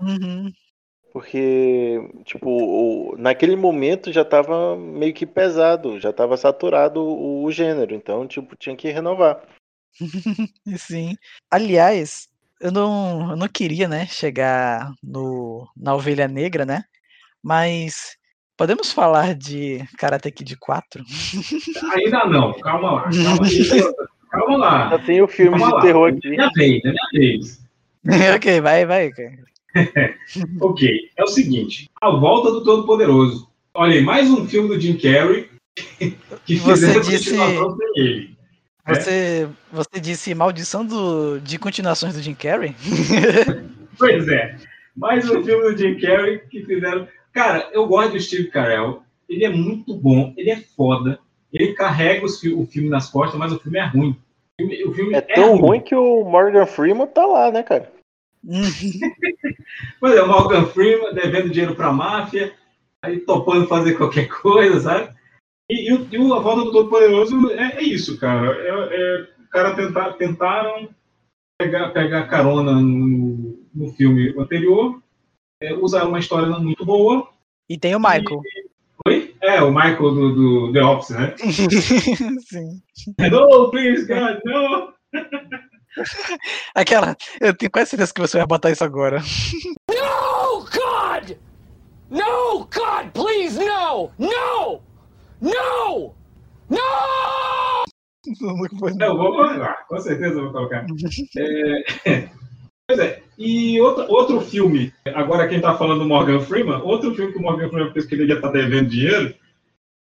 Uhum. Porque, tipo, o- naquele momento já tava meio que pesado, já tava saturado o, o gênero, então, tipo, tinha que renovar. Sim. Aliás, eu não, eu não queria, né, chegar no, na Ovelha Negra, né? Mas podemos falar de Karate Kid 4? Ainda não, calma lá. Calma, aí, calma lá. Já tem o filme Calma de lá. terror aqui. minha vez, minha vez. ok, vai, vai. cara. Ok, é o seguinte: A Volta do Todo-Poderoso. Olha aí, mais um filme do Jim Carrey que Você fizeram disse- continuação sem ele. É. Você, você disse maldição do, de continuações do Jim Carrey? Pois é, mais um filme do Jim Carrey que fizeram. Cara, eu gosto do Steve Carell. Ele é muito bom, ele é foda. Ele carrega fi- o filme nas costas, mas o filme é ruim. O filme, o filme É tão ruim que o Morgan Freeman tá lá, né, cara? Pois é, o Morgan Freeman devendo dinheiro pra máfia, aí topando fazer qualquer coisa, sabe? E, e o, e A Volta do Todo-Poderoso é, é isso, cara. É, é, o cara tentar, tentaram pegar, pegar carona no, no filme anterior, é, usaram uma história não muito boa. E tem o Michael. Oi? É, o Michael do, do The Office, né? Sim. No, please, God, no! Aquela. Eu tenho quase certeza que você vai botar isso agora. No, God! No, God, please, no! No! No! No! Eu vou colocar, com certeza eu vou colocar. É, Pois é, e outro, outro filme, agora quem tá falando do Morgan Freeman, outro filme que o Morgan Freeman fez que ele já tá devendo dinheiro,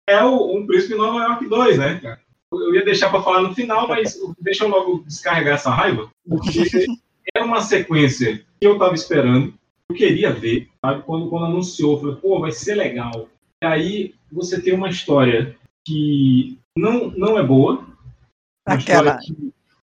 é o Um Príncipe em Nova York 2, né, cara? Eu ia deixar para falar no final, mas deixa eu logo descarregar essa raiva, porque é uma sequência que eu tava esperando, eu queria ver, sabe? Quando, quando anunciou, eu falei, pô, vai ser legal. E aí você tem uma história que não, não é boa, Aquela.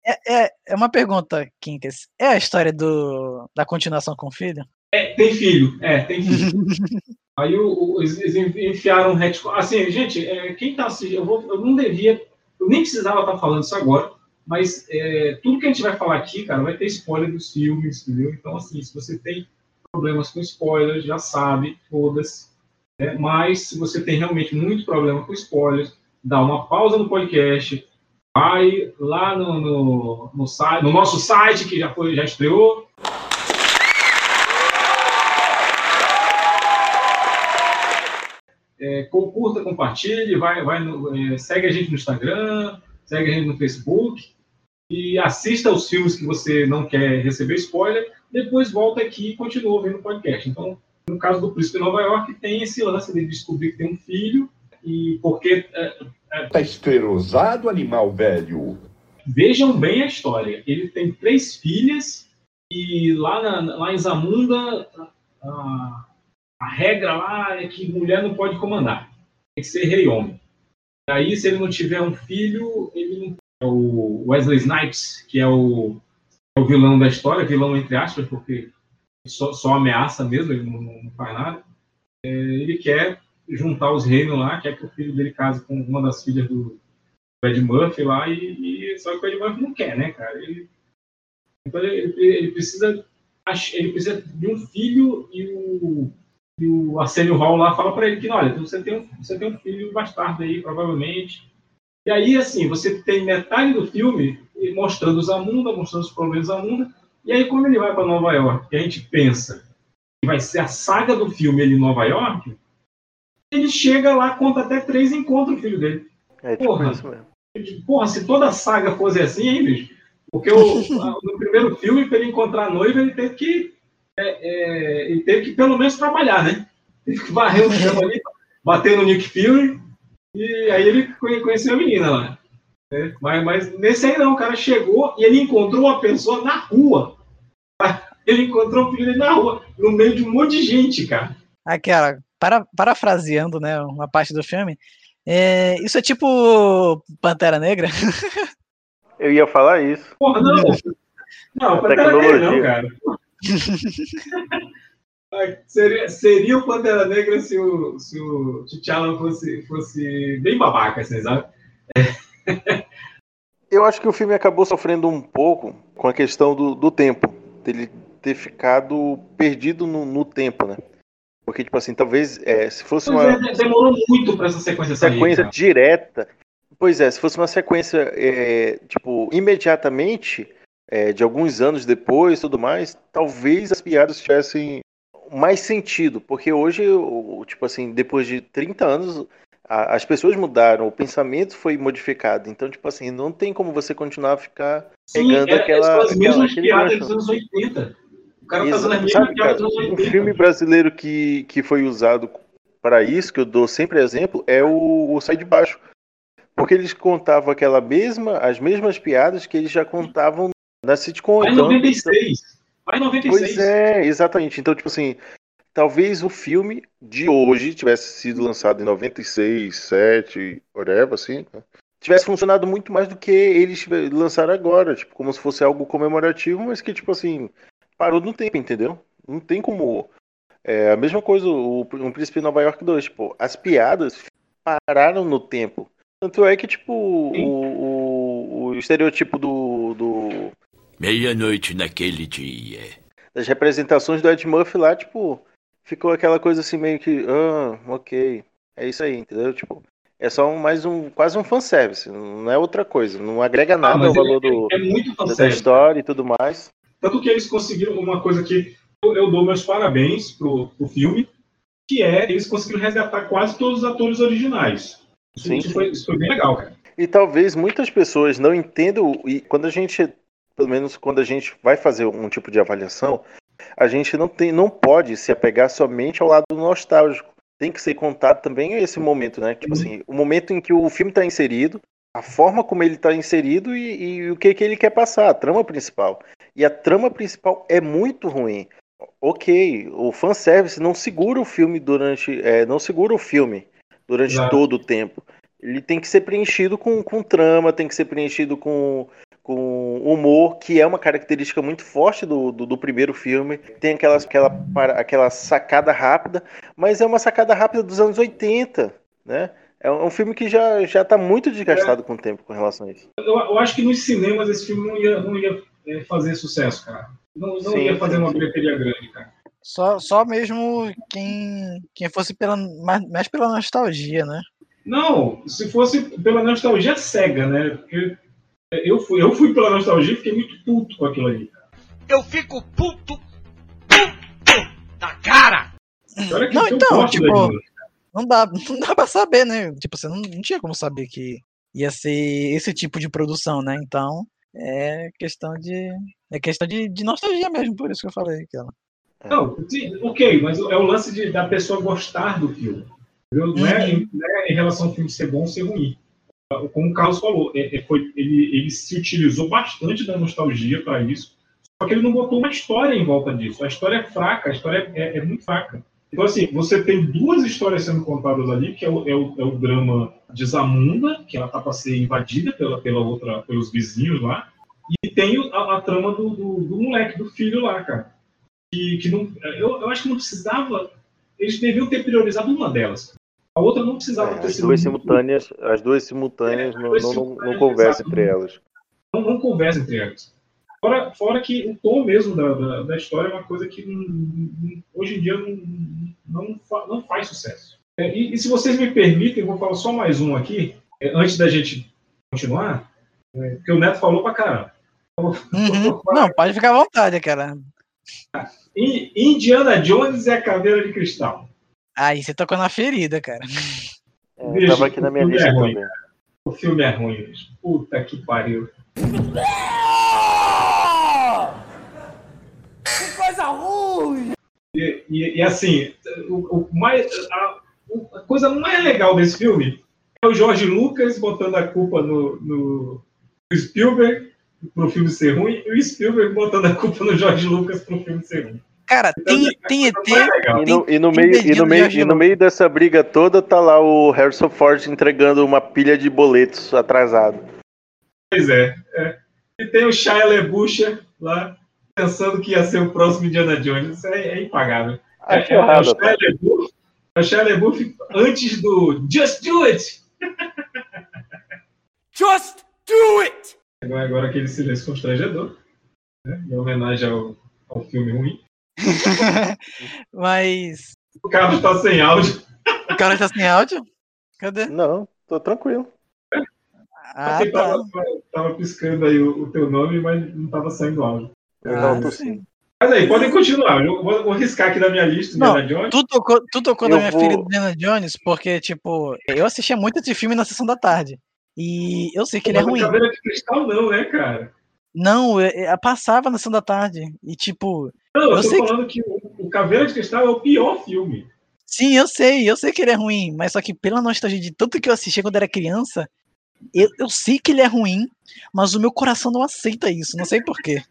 É, é, é uma pergunta, Quincas. É a história do, da continuação com o filho? É, tem filho, é, tem filho. Aí o, o, eles eles enfiaram um retcon. Assim, gente, é, quem tá assistindo, eu, vou, eu não devia, eu nem precisava estar falando isso agora, mas é, tudo que a gente vai falar aqui, cara, vai ter spoiler dos filmes, entendeu? Então, assim, se você tem problemas com spoilers, já sabe, todas. Né? Mas se você tem realmente muito problema com spoilers, dá uma pausa no podcast, vai lá no, no, no, site, no nosso site, que já, foi, já estreou, É, curta, compartilhe, vai, vai no- é, segue a gente no Instagram, segue a gente no Facebook e assista os filmes que você não quer receber spoiler, depois volta aqui e continua ouvindo o podcast. Então, no caso do Príncipe de Nova York, tem esse lance de descobrir que tem um filho e porque é, Tá esterosado, animal velho. Vejam bem a história. Ele tem três filhas e lá, na- lá em Zamunda a, a regra lá é que mulher não pode comandar. Tem que ser rei homem. Aí, se ele não tiver um filho, ele não é o Wesley Snipes, que é o, é o vilão da história, vilão entre aspas, porque só, só ameaça mesmo, ele não, não faz nada. É, ele quer juntar os reinos lá, quer que o filho dele case com uma das filhas do Ed Murphy lá, e, e só que o Ed Murphy não quer, né, cara? Ele, então ele, ele precisa ele precisa de um filho e o, e o Arsenio Hall lá fala para ele que, olha, você tem, um, você tem um filho bastardo aí, provavelmente. E aí, assim, você tem metade do filme mostrando os Zamunda, mostrando os problemas da Zamunda, e aí quando ele vai para Nova York, e a gente pensa que vai ser a saga do filme ele em Nova York, ele chega lá, conta até três e encontra o filho dele. É tipo Porra. isso mesmo. Porra, se toda a saga fosse assim, hein, bicho? Porque o- no primeiro filme, para ele encontrar a noiva, ele teve que. É, é, ele teve que pelo menos trabalhar, né? Teve que varrer o chão ali, bater no Nick Fury, e aí ele conhe- conheceu a menina lá. né? Mas, mas nesse aí não, o cara chegou e ele encontrou uma pessoa na rua. Ele encontrou o filho dele na rua, no meio de um monte de gente, cara. Aquela, para, parafraseando, né, uma parte do filme, é, isso é tipo Pantera Negra? Eu ia falar isso. Porra, não. Não, Pantera Negra não, Tecnologia. cara. Seria, seria o Pantera Negra se o, se o T'Challa fosse, fosse bem babaca, assim, sabe? Eu acho que o filme acabou sofrendo um pouco com a questão do, do tempo. Dele ter ficado perdido no, no tempo, né? Porque, tipo assim, talvez é, se fosse Pois uma é, de- demorou muito pra essa sequência sair. sequência direta. Pois é, se fosse uma sequência, é, tipo, imediatamente, é, de alguns anos depois tudo mais, talvez as piadas tivessem mais sentido. Porque hoje, tipo assim, depois de 30 anos, a- as pessoas mudaram, o pensamento foi modificado. Então, tipo assim, não tem como você continuar a ficar Sim, pegando era- aquela, são as aquela- mesmas aquele piadas dos anos 80. O cara tá Exato. fazendo as mesmas piadas dos anos um 80. filme brasileiro que, que foi usado para isso, que eu dou sempre exemplo, é o, o Sai de Baixo. Porque eles contavam aquela mesma, as mesmas piadas que eles já contavam na sitcom. Vai em Então, 96. Vai em 96. Pois é, exatamente. Então, tipo assim, talvez o filme de hoje tivesse sido lançado em 96, 7, whatever, assim, né? tivesse funcionado muito mais do que eles lançaram agora, tipo, como se fosse algo comemorativo, mas que, tipo assim, parou no tempo, entendeu? Não tem como. É a mesma coisa, o, o Príncipe de Nova York 2, tipo, as piadas pararam no tempo. Tanto é que, tipo, o, o, o estereotipo do, do, Meia-noite naquele dia. das representações do Ed Murphy lá, tipo, ficou aquela coisa assim meio que, ah, ok, é isso aí, entendeu? Tipo, é só um- mais um, quase um fanservice, não é outra coisa, não agrega nada Ah, ao valor é- do, é muito da- história e tudo mais. Tanto que eles conseguiram uma coisa que eu, eu dou meus parabéns pro, pro filme, que é eles conseguiram resgatar quase todos os atores originais. Isso, Sim, isso sim. foi, isso foi bem legal, cara. E talvez muitas pessoas não entendam, e quando a gente, pelo menos quando a gente vai fazer um tipo de avaliação, a gente não, tem, não pode se apegar somente ao lado nostálgico. Tem que ser contado também esse momento, né? Tipo assim, o momento em que o filme está inserido, a forma como ele está inserido e, e o que, que ele quer passar, a trama principal. E a trama principal é muito ruim. Ok, o fanservice não segura o filme durante. é, não segura o filme durante todo o tempo. Ele tem que ser preenchido com, com trama, tem que ser preenchido com, com humor, que é uma característica muito forte do, do, do primeiro filme. Tem aquela, aquela, aquela sacada rápida, mas é uma sacada rápida dos anos 80, né? É um é um filme que já, já tá muito desgastado com o tempo com relação a isso. Eu, eu acho que nos cinemas esse filme não ia, não ia é, fazer sucesso, cara. Não, não Sim, ia fazer sim, uma bilheteria grande, cara. Só, só mesmo quem, quem fosse pela, mais, mais pela nostalgia, né? Não, se fosse pela nostalgia cega, né? Porque eu fui, eu fui pela nostalgia e fiquei muito puto com aquilo ali. Eu fico puto, puto da cara. Olha que Não, um então, tipo, daí, não dá, não dá pra saber, né? Tipo, você não, não tinha como saber que ia ser esse tipo de produção, né? Então, é questão de. É questão de, de nostalgia mesmo, por isso que eu falei aquela. Não, sim, ok, mas é o lance de, da pessoa gostar do filme. Não, é, Uhum. não é em relação ao filme ser bom ou ser ruim. Como o Carlos falou, é- é- foi- ele, ele se utilizou bastante da nostalgia para isso, só que ele não botou uma história em volta disso. A história é fraca, a história é, é muito fraca. Então, assim, você tem duas histórias sendo contadas ali, que é o, é o, é o drama de Zamunda, que ela tá para ser invadida pela, pela outra, pelos vizinhos lá, e tem a, a trama do, do, do moleque, do filho lá, cara. Que, que não, eu, eu acho que não precisava. Eles deviam ter priorizado uma delas. A outra não precisava ter É, As sido. duas simultâneas, as duas simultâneas É, não, duas não, não, conversam entre elas. não, não conversa entre elas. Fora, fora que o tom mesmo da, da, da história é uma coisa que não- não- hoje em dia não, não, não faz sucesso. É, e, e se vocês me permitem, eu vou falar só mais um aqui, é, antes da gente continuar, é, porque o Neto falou pra caramba. Uhum. Não, pode ficar à vontade, cara. In- Indiana Jones e a Caveira de Cristal. Aí você tocou na ferida, cara. É, Bicho, tava aqui na minha o filme lista é ruim, também. cara. O filme é ruim, bicho. Puta que pariu. Que coisa ruim! E, e- e, assim, o, o mais, a, a coisa mais legal desse filme é o Jorge Lucas botando a culpa no, no, no Spielberg pro filme ser ruim e o Spielberg botando a culpa no Jorge Lucas pro filme ser ruim. Cara, tem, tem ET. E no, e no meio, e no meio, e no meio dessa briga toda tá lá o Harrison Ford entregando uma pilha de boletos atrasado. Pois é, é. E tem o Shia LaBeouf lá pensando que ia ser o próximo Indiana Jones. Isso é, é impagável. É, Acho é, é o errado, Shia tá? LaBeouf, é o Shia LaBeouf antes do Just Do It! Just do it! Agora, agora aquele silêncio constrangedor, né? em homenagem ao, ao filme ruim. Mas. O Carlos tá sem áudio. O cara tá sem áudio? Cadê? Não, tô tranquilo. Ah, tá. tava, tava piscando aí o, o teu nome, mas não tava saindo áudio. Eu Ah, não tô sim. sim. Mas aí, podem continuar. Eu vou, vou riscar aqui da minha lista, Não, Indiana Jones. Tu tocou, tu tocou na minha vou- filha do Indiana Jones porque, tipo, eu assistia muito esse filme na sessão da tarde. E eu sei que ele é ruim. Caveira de Cristal não, né, cara? Não, eu, eu passava na sessão da tarde. E, tipo, Não, eu, Eu tô sei que- falando que, o, o Caveira de Cristal é o pior filme. sim, eu sei, eu sei que ele é ruim. Mas só que pela nostalgia de tanto que eu assistia quando era criança, eu, eu sei que ele é ruim, mas o meu coração não aceita isso. Não sei porquê.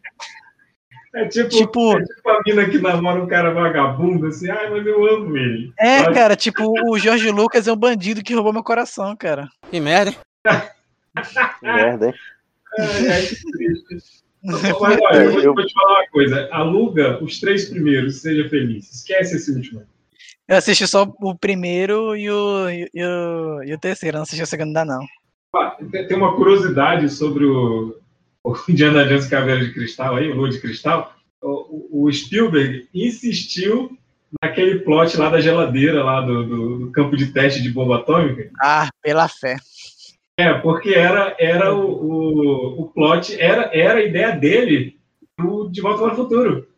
É tipo, Tipo- é tipo a mina que namora um cara vagabundo, assim, ai, mas eu amo ele. É, Sabe? cara, tipo, o Jorge Lucas é um bandido que roubou meu coração, cara. Que merda, hein? Merda, hein? Ai, que triste. Mas olha, eu vou, Eu- vou te falar uma coisa. Aluga os três primeiros, seja feliz. Esquece esse último. Eu assisti só o primeiro e o, e o, e o terceiro, eu não assisti o segundo ainda não. Ah, tem uma curiosidade sobre o, o Indiana Jones Caveira de Cristal aí, o Lua de Cristal. O, o- o Spielberg insistiu naquele plot lá da geladeira, lá do, do- do campo de teste de bomba atômica. Ah, pela fé. É, porque era, era o, o, o plot, era, era a ideia dele do De Volta para o Futuro.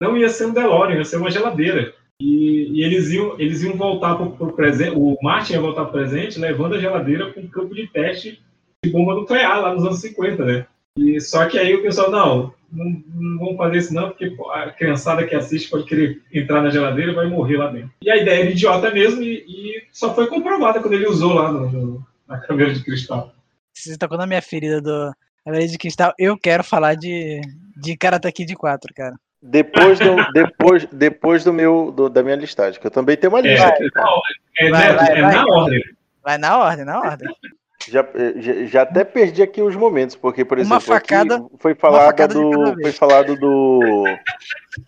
Não ia ser um DeLorean, ia ser uma geladeira. E, e eles, iam, eles iam voltar para o presente, o Martin ia voltar para o presente, levando a geladeira para um campo de teste de bomba nuclear lá nos anos 50, né? E só que aí o pessoal, não, não, não vamos fazer isso não, porque a criançada que assiste pode querer entrar na geladeira e vai morrer lá dentro. E a ideia era idiota mesmo e, e só foi comprovada quando ele usou lá no- no- na caveira de cristal. Você tocou na minha ferida do Caveira de Cristal, eu quero falar de, de Karate Kid 4, cara. Depois do, depois, depois do meu, do- da minha listagem, que eu também tenho uma É, lista. não, é, Vai, vai, é vai. na ordem. Vai na ordem, na ordem. Já, já, já até perdi aqui os momentos, porque, por exemplo, facada- aqui foi falado de do. Foi falado do,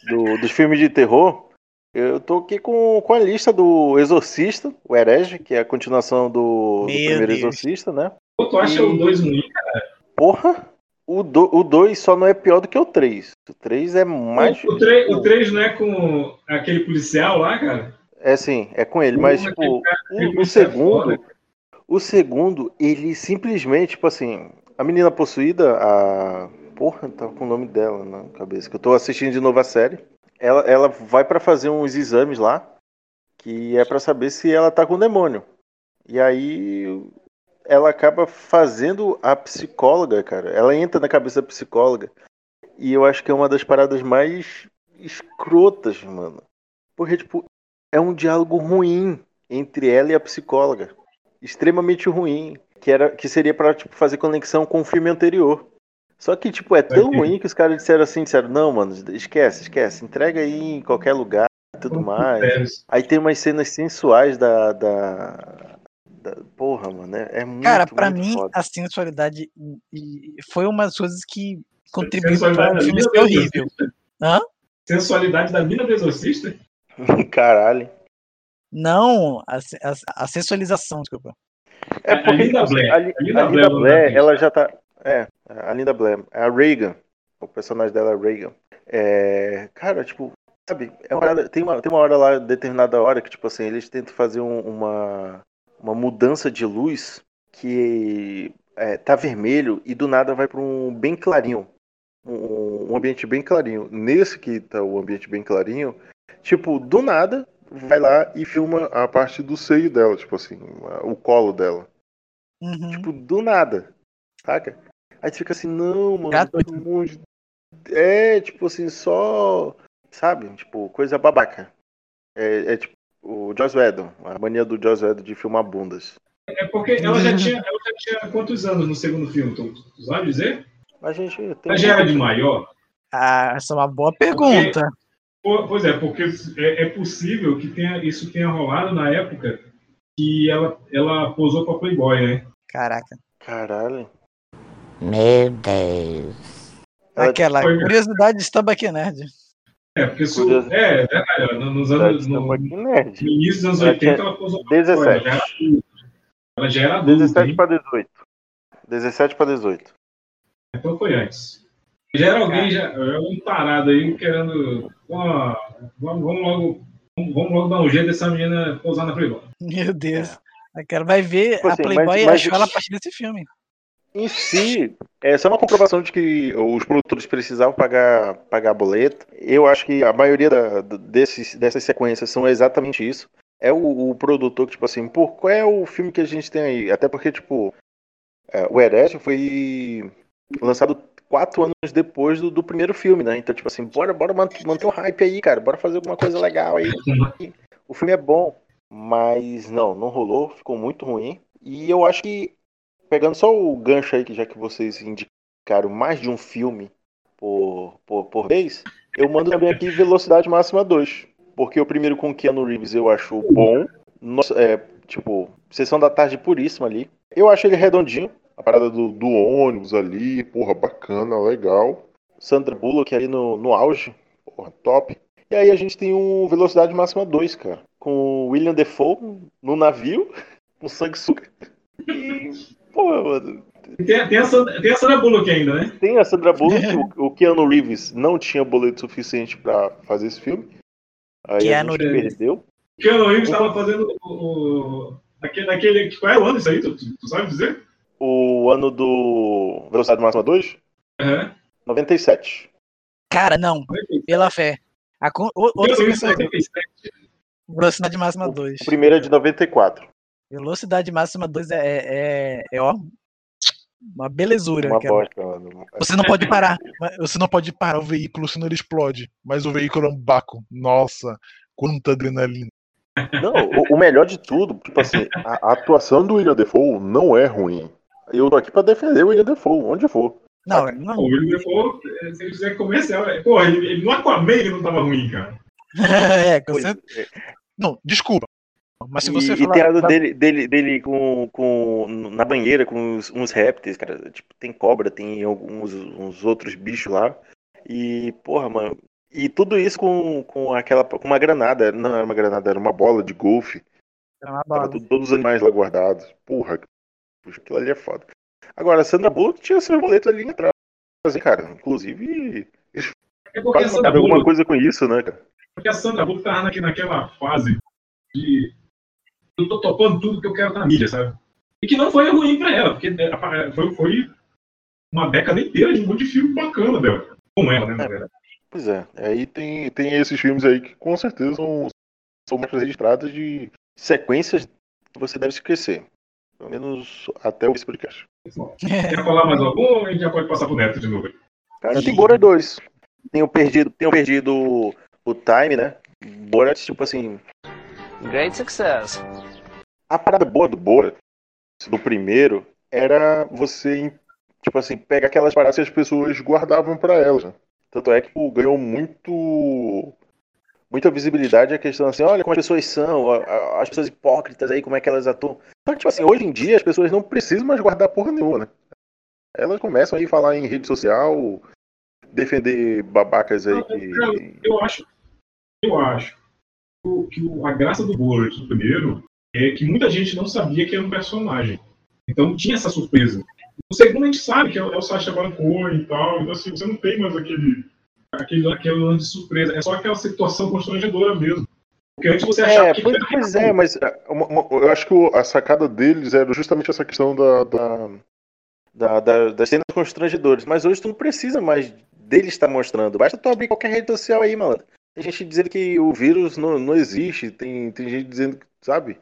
do. dos filmes de terror. Eu tô aqui com, com a lista do Exorcista, o Herege, que é a continuação do, do primeiro Deus. Exorcista, né? Pô, tu acha o 2 ruim, cara? Porra! O 2 só não é pior do que o 3. O 3 é mais. O 3 não é com aquele policial lá, cara? É sim, é com ele, mas tipo, cara- o, o é segundo, foda. o segundo, ele simplesmente, tipo assim, a menina possuída, a porra, tá com o nome dela na cabeça, que eu tô assistindo de novo a série. Ela, ela vai pra fazer uns exames lá, que é pra saber se ela tá com demônio. E aí ela acaba fazendo a psicóloga, cara. Ela entra na cabeça da psicóloga. E eu acho que é uma das paradas mais escrotas, mano. Porque, tipo, é um diálogo ruim entre ela e a psicóloga. Extremamente ruim. Que, era, que seria pra tipo, fazer conexão com o filme anterior. Só que, tipo, é tão ruim que os caras disseram assim, disseram, não, mano, esquece, esquece, entrega aí em qualquer lugar e tudo mais. Aí tem umas cenas sensuais da. da, da- porra, mano, é, é muito. Cara, pra muito mim, foda. a sensualidade foi uma das coisas que contribuiu pra Sensualidade o da filme ser horrível. Hã? Sensualidade da mina do exorcista? Caralho. Não, a, a, a sensualização, desculpa. É A- a porque Linda tipo, Blair. a, Li- A Linda a Linda Blair, tá ela já tá. É, a Linda Blair. É a Reagan. O personagem dela é Reagan. É, cara, tipo, sabe, é uma parada- tem, uma, tem uma hora lá, determinada hora, que, tipo assim, eles tentam fazer um- uma, uma mudança de luz que é, tá vermelho e do nada vai pra um bem clarinho. Um, um ambiente bem clarinho. Nesse que tá o ambiente bem clarinho, tipo, do nada vai lá e filma a parte do seio dela, tipo assim, o colo dela. Uhum. Tipo, do nada. Saca? Aí tu fica assim, não, mano. pelo amor de- É, tipo assim, só. Sabe? Tipo, coisa babaca. É, é tipo o Joss Whedon, a mania do Joss Whedon de filmar bundas. É porque ela já tinha, ela já tinha quantos anos no segundo filme? Tu, tu sabe dizer? A gente tem. Ela já era de maior? Ah, essa é uma boa pergunta. Po- Pois é, porque é, é possível que tenha, isso tenha rolado na época que ela, ela posou pra Playboy, né? Caraca. Caralho. Meu Deus. Aquela Foi- curiosidade de Tabaque Nerd. É, porque isso, é, é nos anos, no, no início dos anos Ela 80 tinha ela posou ela 17. já era adulta. Ela já era adulta, 17 hein? pra 18. 17 pra 18. então foi antes. Já era alguém, já, era um tarado aí querendo, ó, vamos, vamos logo, vamos, logo dar um jeito dessa menina pousar na Playboy. Meu Deus. Aquela vai ver Tipo a assim, Playboy mas- e mas- achou ela a partir desse filme. Em si, essa é uma comprovação de que os produtores precisavam pagar, pagar boleto. Eu acho que a maioria da- desses, dessas sequências são exatamente isso. É o, o produtor que, tipo assim, pô, qual é o filme que a gente tem aí? Até porque, tipo, é, o Herege foi lançado quatro anos depois do, do primeiro filme, né? Então, tipo assim, bora, bora man- manter o hype aí, cara. Bora fazer alguma coisa legal aí. O filme é bom, mas não, não rolou, ficou muito ruim. E eu acho que, pegando só o gancho aí, que já que vocês indicaram mais de um filme por, por, por vez, eu mando também aqui Velocidade Máxima 2. Porque o primeiro com Keanu Reeves eu acho bom. Nossa, é, tipo, sessão da tarde puríssima ali. Eu acho ele redondinho. A parada do, do ônibus ali, porra, bacana, legal. Sandra Bullock ali no, no auge. Porra, top. E aí a gente tem um Velocidade Máxima 2, cara. Com William Defoe no navio, com sanguessuga. E, porra, mano. Tem, tem, a Sandra, tem a Sandra Bullock ainda, né? Tem a Sandra Bullock, o, o Keanu Reeves não tinha boleto suficiente pra fazer esse filme. Aí Keanu a gente Reeves. perdeu. O Keanu Reeves estava fazendo o, o, aquele, aquele. Qual é o ano isso aí? Tu, tu, sabe dizer? O ano do Velocidade Máxima 2? Uhum. 97. Cara, não. Pela fé. A, o- outra Keanu Reeves sequência- 97. Velocidade máxima 2. O primeiro é de 94. Velocidade máxima 2 é, é, é, é, ó. Uma belezura. Uma cara. bosta, mano. Você não pode parar. Você não pode parar o veículo, senão ele explode. Mas o veículo é um baco. Nossa, quanta adrenalina. Não, o, o melhor de tudo, tipo assim, A, a atuação do William Defoe não é ruim. eu tô aqui pra defender o William Defoe, onde for. Não, não. o William Defoe, eh, se ele quiser comercial, é- porra, ele, ele no Aquaman ele não tava ruim, cara. é, com certeza. é. Não, desculpa. Mas se E, você e falar. tem a do dele, dele, dele com, com, na banheira com uns, uns répteis, cara. Tipo, tem cobra, tem alguns uns outros bichos lá. E, porra, mano. E tudo isso com, com aquela. com uma granada. Não era uma granada, era uma bola de golfe. É uma Tava bola. tudo- todos os animais lá guardados. Porra, puxa, aquilo ali é foda. Agora, a Sandra Bullock tinha seus boletos ali atrás, cara. Inclusive, É porque a Sandra sabe alguma Bullock, coisa com isso, né, cara? porque a Sandra Bullock tava naque- naquela fase de eu tô topando tudo que eu quero na mídia, sabe? E que não foi ruim pra ela, porque eh, foi, foi uma década inteira de um monte de filme bacana dela. Com ela, né, na verdade. Pois é. Aí tem, tem esses filmes aí que com certeza são, são marcas registradas de. Sequências você deve esquecer. Pelo menos até esse podcast. Quer falar mais algum ou a gente já pode passar pro Neto de novo? Cara, tem Borat 2. Tenho perdido, tenho perdido o, o time, né? Borat, tipo assim. Great success. A parada boa do Borat, do primeiro, era você, tipo assim, pegar aquelas paradas que as pessoas guardavam pra elas. Né? Tanto é que pô, ganhou muito. Muita visibilidade a questão assim, olha como as pessoas são, as pessoas hipócritas aí, como é que elas atuam. Só que, tipo assim, hoje em dia as pessoas não precisam mais guardar porra nenhuma, né? Elas começam aí a falar em rede social, defender babacas aí que. Cara, eu acho, eu acho o- que o- a graça do Borat do primeiro é que muita gente não sabia que era um personagem. Então tinha essa surpresa. O segundo a gente sabe que é o, é o Sacha Baron Cohen e tal, então assim, você não tem mais aquele aquele, aquele lance de surpresa, é só aquela situação constrangedora mesmo. Porque antes você achava É, que pois, pois é, mas é, uma- uma- eu acho que a sacada deles era justamente essa questão da, da, da- da- das cenas constrangedoras. Mas hoje tu não precisa mais deles estar mostrando. Basta tu abrir qualquer rede social aí, malandro. Tem gente dizendo que o vírus não, não existe, tem, tem gente dizendo que, sabe?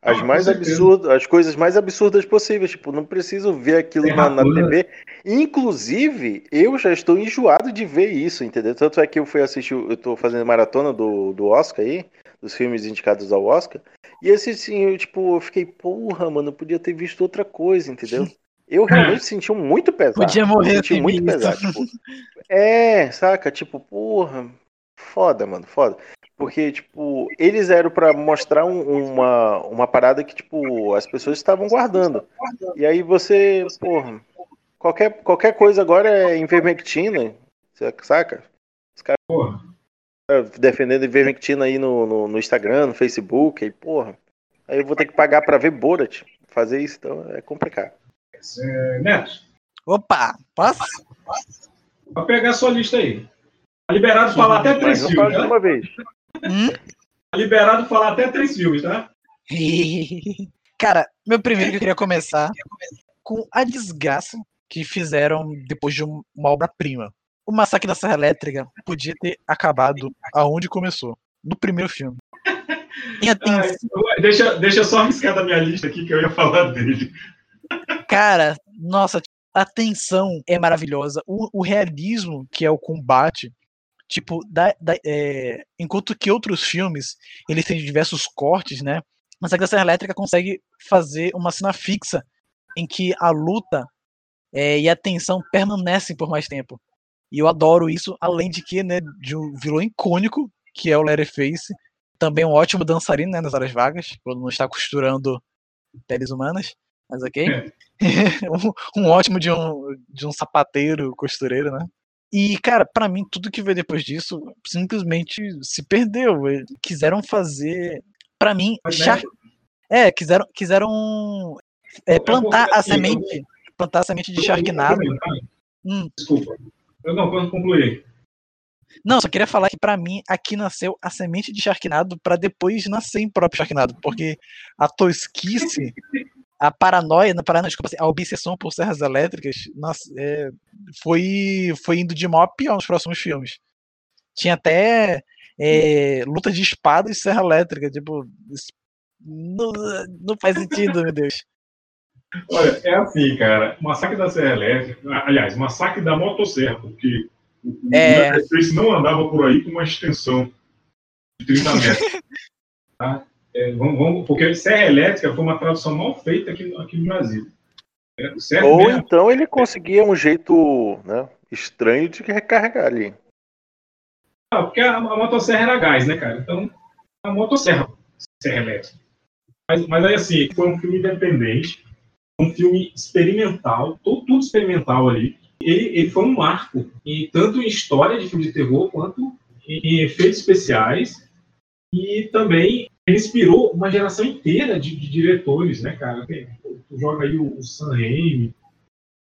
As Ah, mais absurdas, as coisas mais absurdas possíveis, tipo, não preciso ver aquilo na, na. TV. Inclusive, eu já estou enjoado de ver isso, entendeu? Tanto é que eu fui assistir, eu tô fazendo maratona do, do Oscar aí, dos filmes indicados ao Oscar, e esse assim, eu, tipo, eu fiquei, porra, mano, eu podia ter visto outra coisa, entendeu? Eu realmente senti um muito pesado. Podia eu morrer senti sem muito pesado, tipo, é, saca? Tipo, porra, foda, mano, foda. Porque, tipo, eles eram pra mostrar um- uma, uma parada que, tipo, as pessoas estavam guardando. E aí você, porra, qualquer, qualquer coisa agora é ivermectina, saca? Os caras Porra. defendendo ivermectina aí no, no, no Instagram, no Facebook, aí, porra. Aí eu vou ter que pagar pra ver Borat. Fazer isso, então é complicado. É, Neto, Opa, posso? vai pegar sua lista aí. Tá liberado falar até três filmes, tá? uma vez. Hum? Tá liberado falar até três filmes, tá? Cara, meu primeiro que eu queria começar com a desgraça que fizeram depois de um- uma obra-prima. O Massacre da Serra Elétrica podia ter acabado aonde começou, no primeiro filme. Ai, deixa, deixa eu só arriscar da minha lista aqui que eu ia falar dele. Cara, nossa, a tensão é maravilhosa. O, o realismo que é o combate, tipo, da, da- é, enquanto que outros filmes eles têm diversos cortes, né? Mas a Serra Elétrica consegue fazer uma cena fixa em que a luta é, e a tensão permanecem por mais tempo. E eu adoro isso, além de que, né, de um vilão icônico, que é o Leatherface, também um ótimo dançarino, né, nas horas vagas, quando não está costurando peles humanas, mas ok. um, um ótimo de um, de um sapateiro, costureiro, né? E, cara, pra mim, tudo que veio depois disso simplesmente se perdeu. Eles Quiseram fazer. Pra mim, char... É, quiseram, quiseram é, plantar a assim, semente. Plantar a semente de Sharknado. Hum. Desculpa. Eu não, quando concluir. Não, só queria falar que pra mim aqui nasceu a semente de Sharknado pra depois nascer em próprio Sharknado, porque a tosquice, a paranoia, não paranoia, desculpa, assim, a obsessão por serras elétricas nas- é, foi, foi indo de mal a pior nos próximos filmes. Tinha até é, luta de espada e serra elétrica, tipo, não, não faz sentido, meu Deus. Olha, é assim, cara. Massacre da Serra Elétrica. Aliás, massacre da motosserra, porque o É. o Leatherface não andava por aí com uma extensão de 30 metros. tá? É, vamos, vamos- porque Serra Elétrica foi uma tradução mal feita aqui, no- aqui no Brasil. É, Ou mesmo? então ele conseguia um jeito né, estranho de recarregar ali. Ah, porque a, a motosserra era gás, né, cara? Então, a motosserra, serra elétrica. Mas, mas aí, assim, foi um filme independente, um filme experimental, tudo, tudo experimental ali. Ele, ele foi um marco, e tanto em história de filme de terror, quanto em, em efeitos especiais. E também ele inspirou uma geração inteira de, de diretores, né, cara? Tem- Tu joga aí o, o Sam Raimi,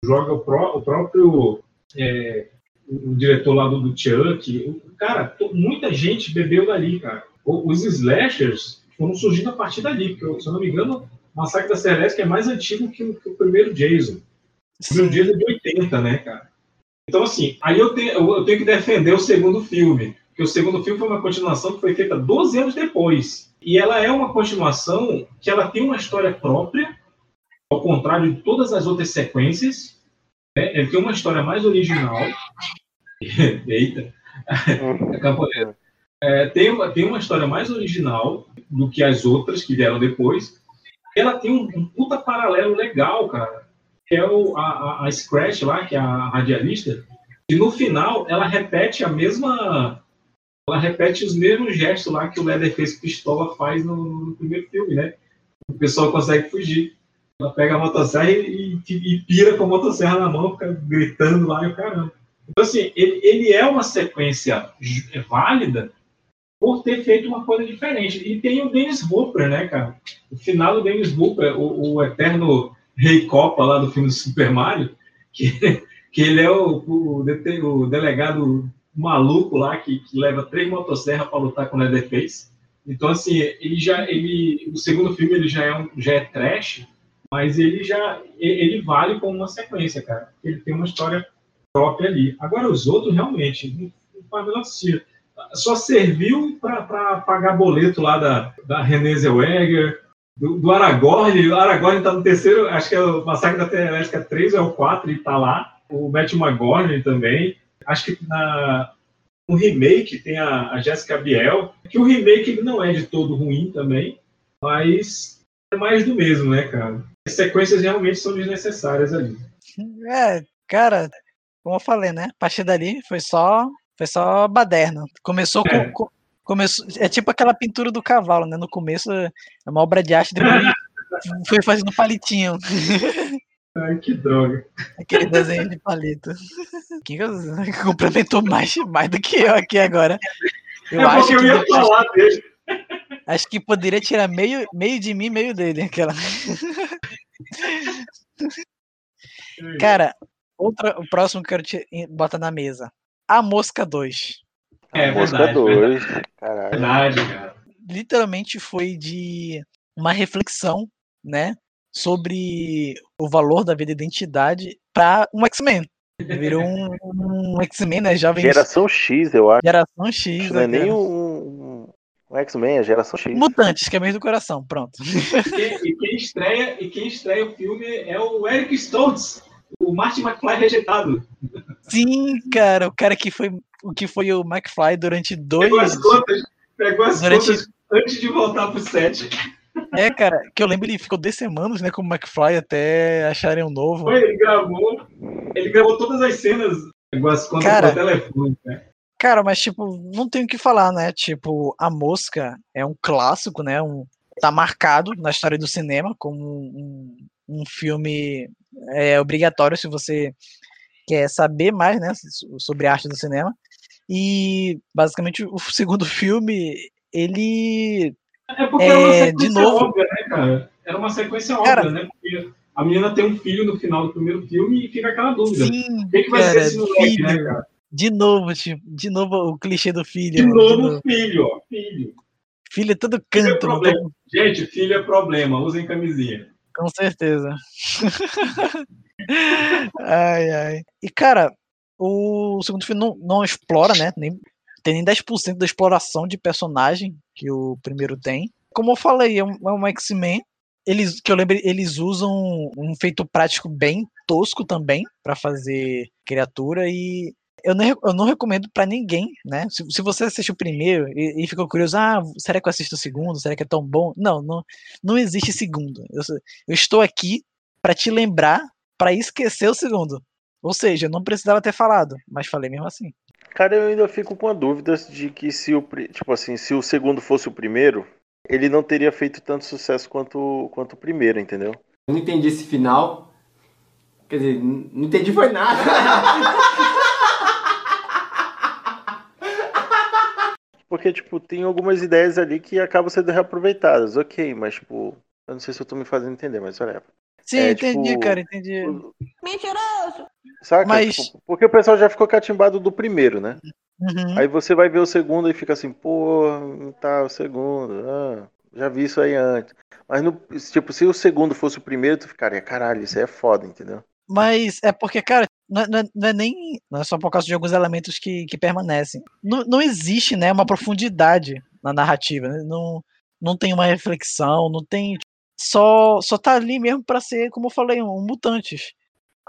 joga o, pró- o próprio é, o, o diretor lá do, do Chuck. Cara, to- muita gente bebeu dali, cara. Os slashers foram surgindo a partir dali, porque, se eu não me engano, o Massacre da Elétrica é mais antigo que o, que o primeiro Jason. O primeiro Jason é de 80, né, cara? Então, assim, aí eu tenho, eu eu tenho que defender o segundo filme. Porque o segundo filme foi uma continuação que foi feita 12 anos depois. E ela é uma continuação que ela tem uma história própria, ao contrário de todas as outras sequências. Né? Ele tem uma história mais original. Eita! É camponesa. É, tem, uma, tem uma história mais original do que as outras que vieram depois. Ela tem um, um puta paralelo legal, cara. Que é o, a, a- a Scratch lá, que é a radialista. E no final ela repete a mesma. Ela repete os mesmos gestos lá que o Leatherface Pistola faz no, no primeiro filme, né? O pessoal consegue fugir. Ela pega a motosserra e, e- e pira com a motosserra na mão, fica gritando lá e o caramba. Então, assim, ele, ele é uma sequência é válida por ter feito uma coisa diferente. E tem o Dennis Hopper, né, cara? O final do Dennis Hopper, o, o eterno rei Copa lá do filme do Super Mario, que, que ele é o, o, o delegado maluco lá que, que leva três motosserras para lutar com o Leatherface. Então, assim, ele já, ele, o segundo filme ele já é, um, já é trash, mas ele já, ele vale como uma sequência, cara. Ele tem uma história própria ali. Agora, os outros, realmente, não, faz só serviu para pagar boleto lá da, da Renée Zellweger, do, do Aragorn. O Aragorn tá no terceiro, acho que é o Massacre da Terra Elétrica 3 ou é o 4 e tá lá. O Matt McGorn também. Acho que na, no remake tem a, a Jessica Biel, que o remake não é de todo ruim também, mas é mais do mesmo, né, cara? As sequências realmente são desnecessárias ali. É, cara, como eu falei, né? A partir dali foi só, foi só baderna. Começou com, É. com- começou, é tipo aquela pintura do cavalo, né? No começo é uma obra de arte, depois foi fazendo palitinho. Ai, que droga. Aquele desenho de palito. Quem que complementou mais, mais do que eu aqui agora? Eu é acho porque eu que, ia falar dele. acho que poderia tirar meio, meio de mim, meio dele. Aquela. Cara, outra, o próximo que eu quero te botar na mesa. A Mosca 2. É Mosca verdade, 2. verdade. Caralho. Verdade, cara. Literalmente foi de uma reflexão, né? Sobre o valor da vida e identidade para um X-Men. Virou um, um X-Men, né? Jovem Geração X, eu acho. Geração X. Não é né, nem um, um X-Men, é Geração X. Mutantes, que é mês do coração, pronto. E, e quem estreia, e quem estreia o filme é o Eric Stoltz, o Martin McFly rejeitado. Sim, cara, o cara que foi o que foi o McFly durante dois. Pegou as contas, pegou as Durante- contas antes de voltar pro set. É, cara, que eu lembro ele ficou 10 semanas, né, como McFly até acharem um novo. Foi, ele gravou, ele gravou todas as cenas, pegou as contas Cara, pelo telefone, né? Cara, mas tipo, não tenho o que falar, né? Tipo, A Mosca é um clássico, né? Um, tá marcado na história do cinema como um, um filme é, obrigatório se você quer saber mais, né, so- sobre a arte do cinema. E basicamente o segundo filme, ele É porque era uma É, sequência óbvia, né, cara? Era uma sequência Cara- óbvia, né? Porque a menina tem um filho no final do primeiro filme e fica aquela dúvida. Sim, o que, que vai ser cara, esse moleque, né, filho. cara? de novo, tipo, de novo o clichê do filho. De mano, novo, filho, ó, filho. Filho é todo Filho é canto, mano. Gente, filho é problema, usem camisinha. Com certeza. ai, ai. E, cara, o segundo filme não, não explora, né? Nem, tem nem 10% da exploração de personagem que o primeiro tem. Como eu falei, é um, é um X-Men. Eles, que eu lembro, eles usam um feito prático bem tosco também para fazer criatura e eu não, eu não recomendo pra ninguém, né? Se, se você assiste o primeiro e, e ficou curioso, ah, será que eu assisto o segundo? Será que é tão bom? Não, não, não existe segundo. Eu, eu estou aqui pra te lembrar, pra esquecer o segundo. Ou seja, eu não precisava ter falado, mas falei mesmo assim. Cara, eu ainda fico com a dúvida de que se o, tipo assim, se o segundo fosse o primeiro, ele não teria feito tanto sucesso quanto, quanto o primeiro, entendeu? Eu não entendi esse final. Quer dizer, não entendi foi nada. Porque, tipo, tem algumas ideias ali que acabam sendo reaproveitadas, ok, mas, tipo, eu não sei se eu tô me fazendo entender, mas olha. Sim, É, entendi, tipo, cara, entendi. Mentiroso! Saca? Mas- Tipo, porque o pessoal já ficou catimbado do primeiro, né? Uhum. Aí você vai ver o segundo e fica assim, pô, tá, o segundo, ah, já vi isso aí antes. Mas, no, tipo, se o segundo fosse o primeiro, tu ficaria, caralho, isso aí é foda, entendeu? Mas é porque, cara, não, é- não é- não é nem. Não é só por causa de alguns elementos que, que permanecem. Não, não existe, né, uma profundidade na narrativa. né? Não, não tem uma reflexão, não tem. Só, só tá ali mesmo pra ser, como eu falei, um mutantes.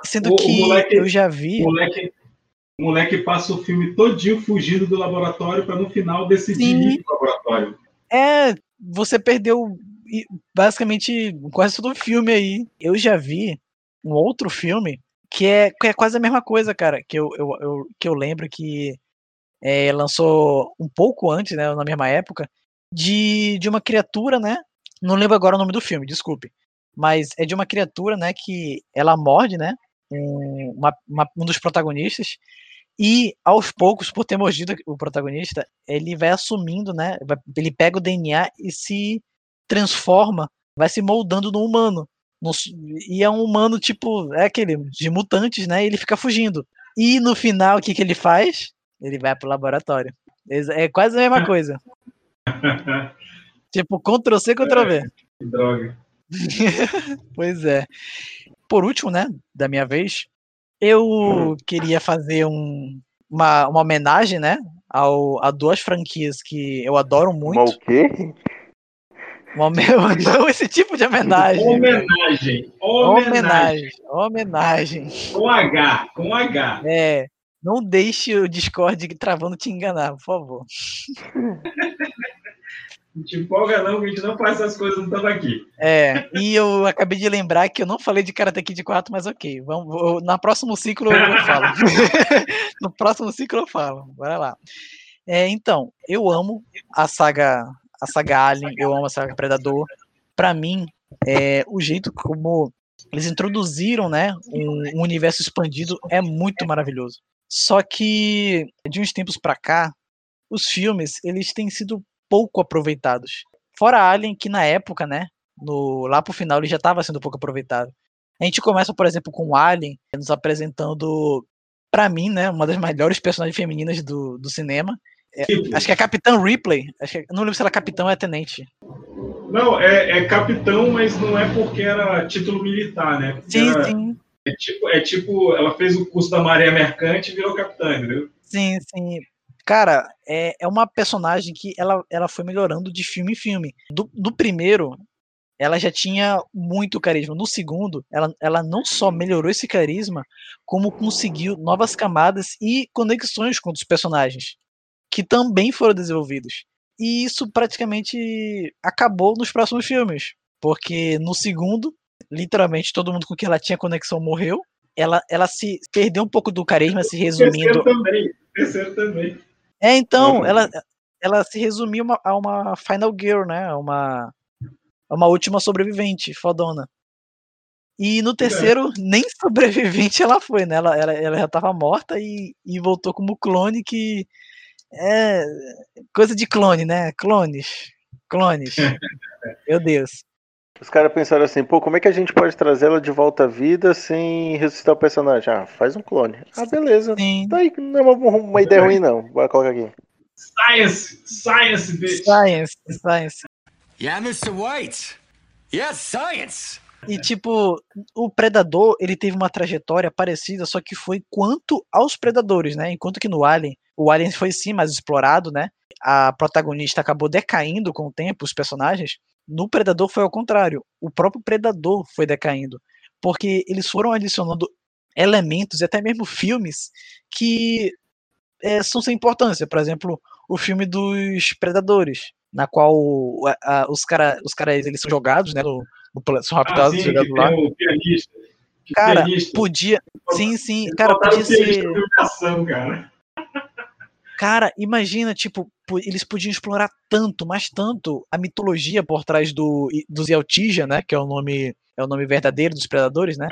Sendo O- o que moleque- eu já vi. O moleque, o moleque passa o filme todinho fugindo do laboratório para no final decidir Sim. ir pro laboratório. É, você perdeu basicamente quase todo o filme aí. Eu já vi um outro filme que é, que é quase a mesma coisa, cara. Que eu, eu, eu- que eu lembro que é, lançou um pouco antes, né? Na mesma época, de, de uma criatura, né? Não lembro agora o nome do filme, desculpe. Mas é de uma criatura, né? Que ela morde, né? Um, uma- uma- um dos protagonistas. E aos poucos, por ter mordido o protagonista, ele vai assumindo, né? Ele pega o DNA e se transforma, vai se moldando no humano. No e é um humano, tipo, é aquele de mutantes, né? E ele fica fugindo. E no final, o que, que ele faz? Ele vai pro laboratório. É quase a mesma coisa. Tipo, Ctrl C, Ctrl V. Que droga. pois é. Por último, né, da minha vez, eu queria fazer um, uma, uma homenagem, né, ao, a duas franquias que eu adoro muito. Mas o quê? Uma, não esse tipo de homenagem. Homenagem. Homenagem. Homenagem. Com H. Com H. É. Não deixe o Discord travando te enganar, por favor. Não te empolga não, a gente não faz essas coisas não estamos aqui. É, e eu acabei de lembrar que eu não falei de Karate Kid 4, mas ok. Vamos, eu, na próximo ciclo eu falo. no próximo ciclo eu falo. Bora lá. É, então, eu amo a saga, a saga Alien, eu amo a saga Predador. Para mim, é, o jeito como eles introduziram, né, um, um universo expandido é muito maravilhoso. Só que de uns tempos para cá, os filmes eles têm sido pouco aproveitados. Fora Alien, que na época, né, no, lá pro final ele já estava sendo pouco aproveitado. A gente começa, por exemplo, com o Alien, nos apresentando, para mim, né, uma das melhores personagens femininas do, do cinema. É, acho que é Capitã Ripley. Acho que, não lembro se ela é capitão ou é tenente. Não, é, é, capitão, mas não é porque era título militar, né? Porque sim, era, sim. É tipo, é tipo, ela fez o curso da Marinha Mercante e virou capitã, entendeu? Sim, sim. Cara, é, é uma personagem que ela, ela foi melhorando de filme em filme. Do, do primeiro, ela já tinha muito carisma. No segundo, ela, ela não só melhorou esse carisma, como conseguiu novas camadas e conexões com os personagens, que também foram desenvolvidos. E isso praticamente acabou nos próximos filmes, porque no segundo, literalmente todo mundo com quem ela tinha conexão morreu. Ela, ela se perdeu um pouco do carisma, se resumindo. Terceiro também. Terceiro também. É, então, ela, ela se resumiu uma, a uma Final Girl, né? Uma, uma última sobrevivente, fodona. E no terceiro, é. nem sobrevivente ela foi, né? Ela, ela, ela já tava morta e, e voltou como clone, que é coisa de clone, né? Clones. Clones. Meu Deus. Os caras pensaram assim, pô, como é que a gente pode trazer ela de volta à vida sem ressuscitar o personagem? Ah, faz um clone. Ah, beleza. Sim. Tá aí, não é uma, uma ideia ruim, não. Bora colocar aqui. Science! Science, bitch! Science, science. Yeah, Mr. White! Yes, science! E tipo, o Predador, ele teve uma trajetória parecida, só que foi quanto aos predadores, né? Enquanto que no Alien, o Alien foi sim mais explorado, né? A protagonista acabou decaindo com o tempo, os personagens. No Predador foi ao contrário. O próprio Predador foi decaindo. Porque eles foram adicionando elementos e até mesmo filmes que é, são sem importância. Por exemplo, o filme dos Predadores, na qual a, a, os caras os cara, eles são jogados, né? No, no, são raptados, ah, sim, jogados lá. Pianista, cara, pianista. podia. Sim, sim. Cara, podia ser. Cara. Cara, imagina, tipo, eles podiam explorar tanto, mas tanto a mitologia por trás do, dos Yeltija, né? Que é o nome é o nome verdadeiro dos predadores, né?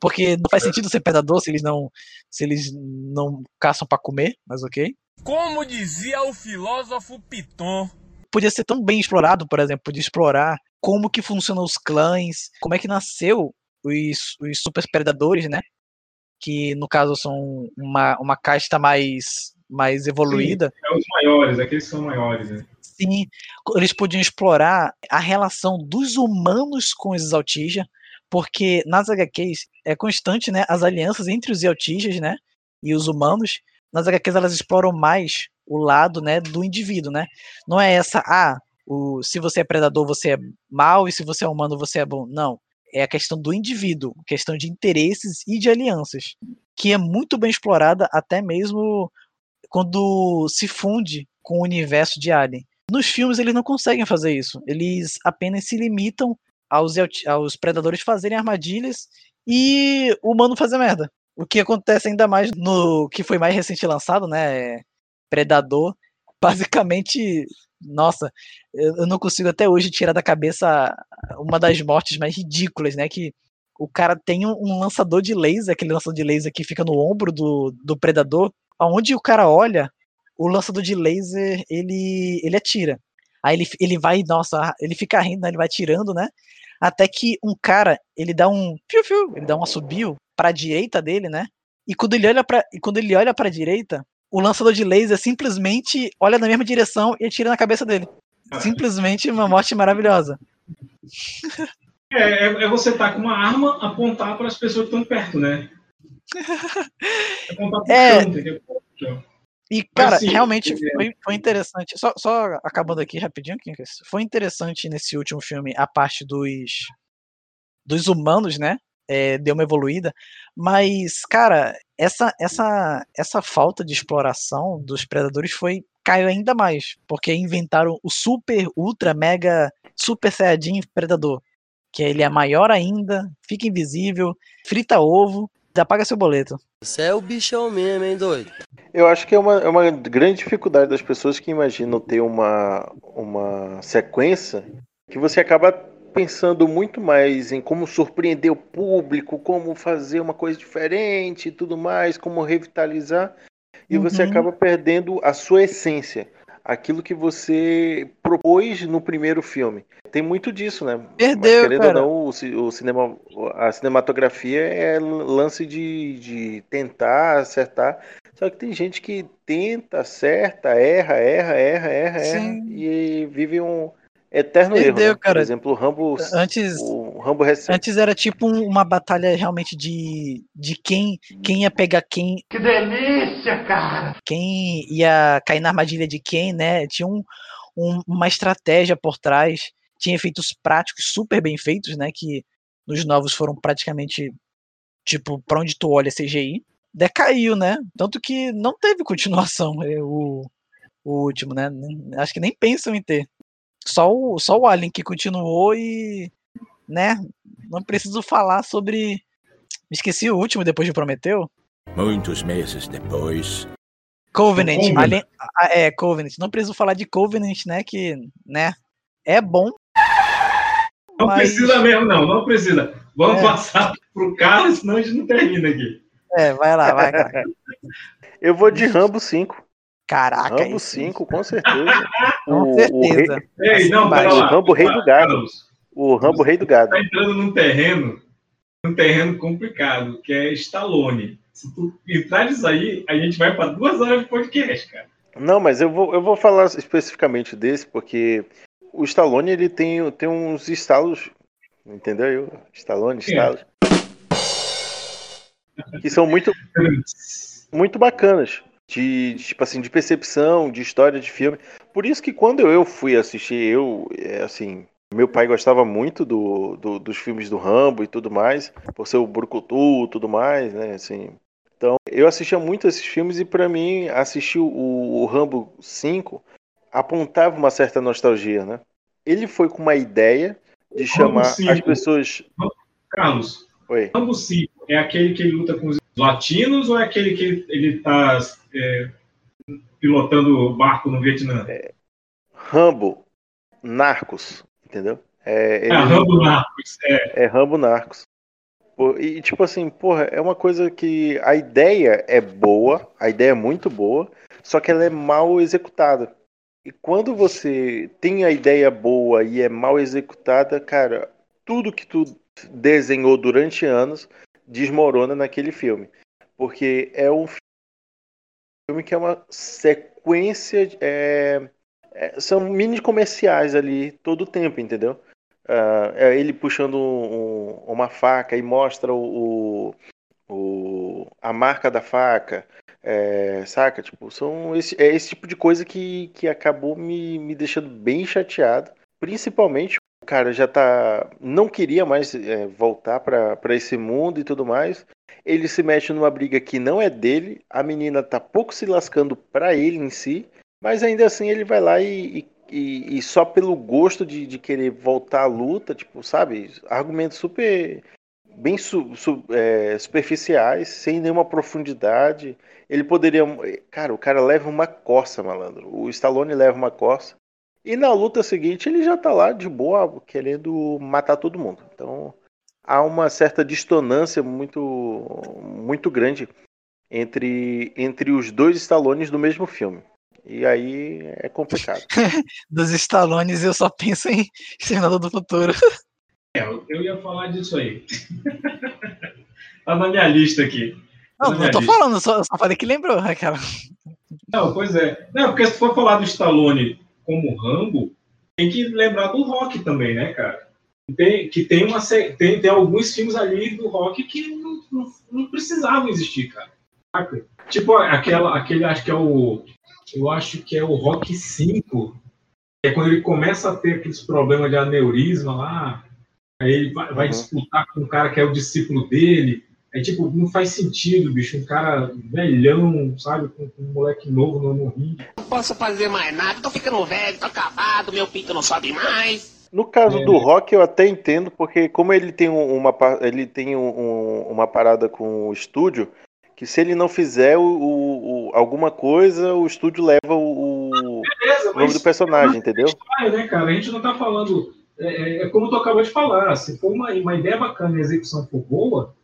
Porque não faz sentido ser predador se eles não se eles não caçam para comer, mas ok. Como dizia o filósofo Piton. Podia ser tão bem explorado, por exemplo, podia explorar como que funcionam os clãs, como é que nasceu os, os super predadores, né? Que no caso são uma, uma casta mais mais evoluída. Sim, é os maiores, aqueles são maiores, né? Sim, eles podiam explorar a relação dos humanos com os Altija, porque nas HQs é constante, né, as alianças entre os Altijas, né, e os humanos. Nas HQs elas exploram mais o lado, né, do indivíduo, né? Não é essa, ah, o, se você é predador você é mal e se você é humano você é bom. Não, é a questão do indivíduo, questão de interesses e de alianças, que é muito bem explorada até mesmo quando se funde com o universo de Alien. Nos filmes eles não conseguem fazer isso. Eles apenas se limitam aos, aos predadores fazerem armadilhas e o humano fazer merda. O que acontece ainda mais no que foi mais recente lançado, né? Predador. Basicamente, nossa, eu não consigo até hoje tirar da cabeça uma das mortes mais ridículas, né? Que o cara tem um lançador de laser, aquele lançador de laser que fica no ombro do, do predador, aonde o cara olha, o lançador de laser, ele, ele atira. Aí ele, ele vai, nossa, ele fica rindo, né? ele vai tirando, né? Até que um cara, ele dá um fiu, ele dá um assobio para a direita dele, né? E quando ele olha para quando ele olha para a direita, o lançador de laser simplesmente olha na mesma direção e atira na cabeça dele. Simplesmente uma morte maravilhosa. É, é, é você estar tá com uma arma apontar para as pessoas que estão perto, né? É. E, cara, sim, realmente é- foi, foi interessante. Só, só acabando aqui rapidinho, Kinkas, foi interessante nesse último filme a parte dos, dos humanos, né? É, deu uma evoluída. Mas, cara, essa, essa, essa falta de exploração dos predadores foi caiu ainda mais. Porque inventaram o super, ultra, mega, super saiyajin predador. Que ele é maior ainda, fica invisível, frita ovo, já paga seu boleto. Você é o bichão mesmo, hein, doido? Eu acho que é uma, é uma grande dificuldade das pessoas que imaginam ter uma, uma sequência que você acaba pensando muito mais em como surpreender o público, como fazer uma coisa diferente e tudo mais, como revitalizar, e você Uhum. acaba perdendo a sua essência, aquilo que você propôs no primeiro filme. Tem muito disso, né? Perdeu, Mas, querendo cara. ou não, o, ci- o cinema, a cinematografia é lance de, de tentar acertar. Só que tem gente que tenta, acerta, erra, erra, erra, erra, erra Sim. e vive um eterno Perdeu, erro. né? cara. Por exemplo, o Rambo, Antes, o Rambo recente. antes era tipo um- uma batalha realmente de, de quem, quem ia pegar quem, Que delícia, cara! quem ia cair na armadilha de quem, né? Tinha um, um- uma estratégia por trás, tinha efeitos práticos super bem feitos, né? Que nos novos foram praticamente tipo pra onde tu olha CGI. Decaiu, né? Tanto que não teve continuação o, o último, né? Acho que nem pensam em ter. Só o, só o Alien que continuou e, né? Não preciso falar sobre. Esqueci o último depois de Prometeu. Muitos meses depois. Covenant, Covenant. Alien- ah, é, Covenant. Não preciso falar de Covenant, né? Que, né? É bom. Não mas- precisa mesmo, não, não precisa. Vamos É. passar pro Carlos, senão a gente não termina aqui. É, vai lá, vai, cara. Eu vou de Rambo 5. Caraca, Rambo esse- 5, com certeza. Com o, certeza. O rei, Ei, não, Mas pera o lá. Rambo Rei do Gado. Carlos, O Rambo Rei do Gado. tá entrando num terreno, num terreno complicado, que é Stallone. Se tu entrar nisso aí, a gente vai para duas horas de podcast, cara. Não, mas eu vou, eu vou falar especificamente desse, porque o Stallone ele tem, tem uns estalos, entendeu? Eu, Stallone, estalos, que são muito, muito bacanas, de, tipo assim, de percepção, de história de filme. Por isso que quando eu fui assistir, eu, é, assim, meu pai gostava muito do, do- dos filmes do Rambo e tudo mais, por ser o Brucutu e tudo mais, né, assim... Então, eu assistia muito esses filmes e pra mim assistir o, o Rambo 5 apontava uma certa nostalgia, né? Ele foi com uma ideia de chamar as 5. pessoas. Carlos, Oi. Rambo 5 é aquele que ele luta com os latinos ou é aquele que ele, ele tá é, pilotando barco no Vietnã? Rambo Narcos, entendeu? É, Ah, Rambo Narcos, é. É Rambo Narcos. E tipo assim, porra, é uma coisa que a ideia é boa, a ideia é muito boa, só que ela é mal executada. E quando você tem a ideia boa e é mal executada, cara, tudo que tu desenhou durante anos desmorona naquele filme. Porque é um filme que é uma sequência. é, é, são mini comerciais ali todo o tempo, entendeu? Ah, é ele puxando um- uma faca e mostra o, o- a marca da faca, é, saca? Tipo, são esse, é esse tipo de coisa que, que acabou me, me deixando bem chateado. Principalmente, cara já tá. não queria mais é, voltar pra esse mundo e tudo mais. Ele se mete numa briga que não é dele, a menina tá pouco se lascando pra ele em si, mas ainda assim ele vai lá e, e- e- só pelo gosto de, de querer voltar à luta, tipo, sabe? Argumentos super bem su- su- é, superficiais, sem nenhuma profundidade. Ele poderia. Cara, o cara leva uma coça, malandro. O Stallone leva uma coça. E na luta seguinte ele já tá lá de boa, querendo matar todo mundo. Então há uma certa dissonância muito, muito grande entre, entre os dois Stallones do mesmo filme. E aí é complicado. Dos Stallones eu só penso em Exterminador do Futuro. É, eu ia falar disso aí. tá na minha lista aqui. Tá Não, não tô lista. falando, só, só falei que lembrou, aquela. Não, pois é. Não, porque se for falar do Stallone como Rambo, tem que lembrar do Rock também, né, cara? Tem, que tem, uma, tem, tem alguns filmes ali do Rock que não, não, não precisavam existir, cara. Tipo, aquela, aquele, acho que é o. Eu acho que é o Rock 5. Que é quando ele começa a ter aqueles problemas de aneurisma lá. Aí ele vai, vai disputar com um cara que é o discípulo dele. Aí, tipo, não faz sentido, bicho. Um cara velhão, sabe? Com, com um moleque novo no, no ringue. Não posso fazer mais nada, tô ficando velho, tô acabado, meu pinto não sobe mais. No caso É. do rock, eu até entendo, porque como ele tem um- uma, ele tem um- um- uma parada com o estúdio, que se ele não fizer o, o- o- alguma coisa, o estúdio leva o, o Beleza, nome do personagem, entendeu? Estranho, né, cara? A gente não tá falando. É, é- é como tu acabou de falar. Se for uma, uma ideia bacana e a execução for boa,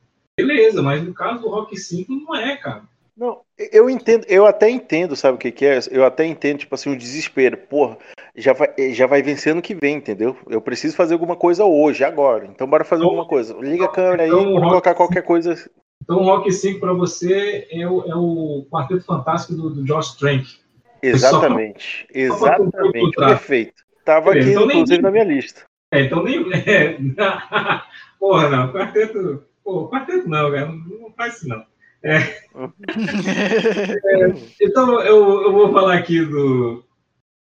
beleza, mas no caso do Rock 5 não é, cara. Não, eu entendo, eu até entendo, sabe o que que é? Eu até entendo, tipo assim, o desespero. Porra, já vai, já vai vencer ano que vem, entendeu? Eu preciso fazer alguma coisa hoje, agora. Então bora fazer alguma coisa. Liga a câmera aí, então, Rock colocar qualquer coisa. Então o Rock 5 pra você é o, é o Quarteto Fantástico do, do Josh Trank. Exatamente, pra exatamente, completar. perfeito. Tava aqui, então nem- inclusive, na minha lista. É, então nem. É, porra, não. Quarteto. Pô, quarteto não, cara. Não, não faz isso, não. É. É, então eu, eu vou falar aqui do.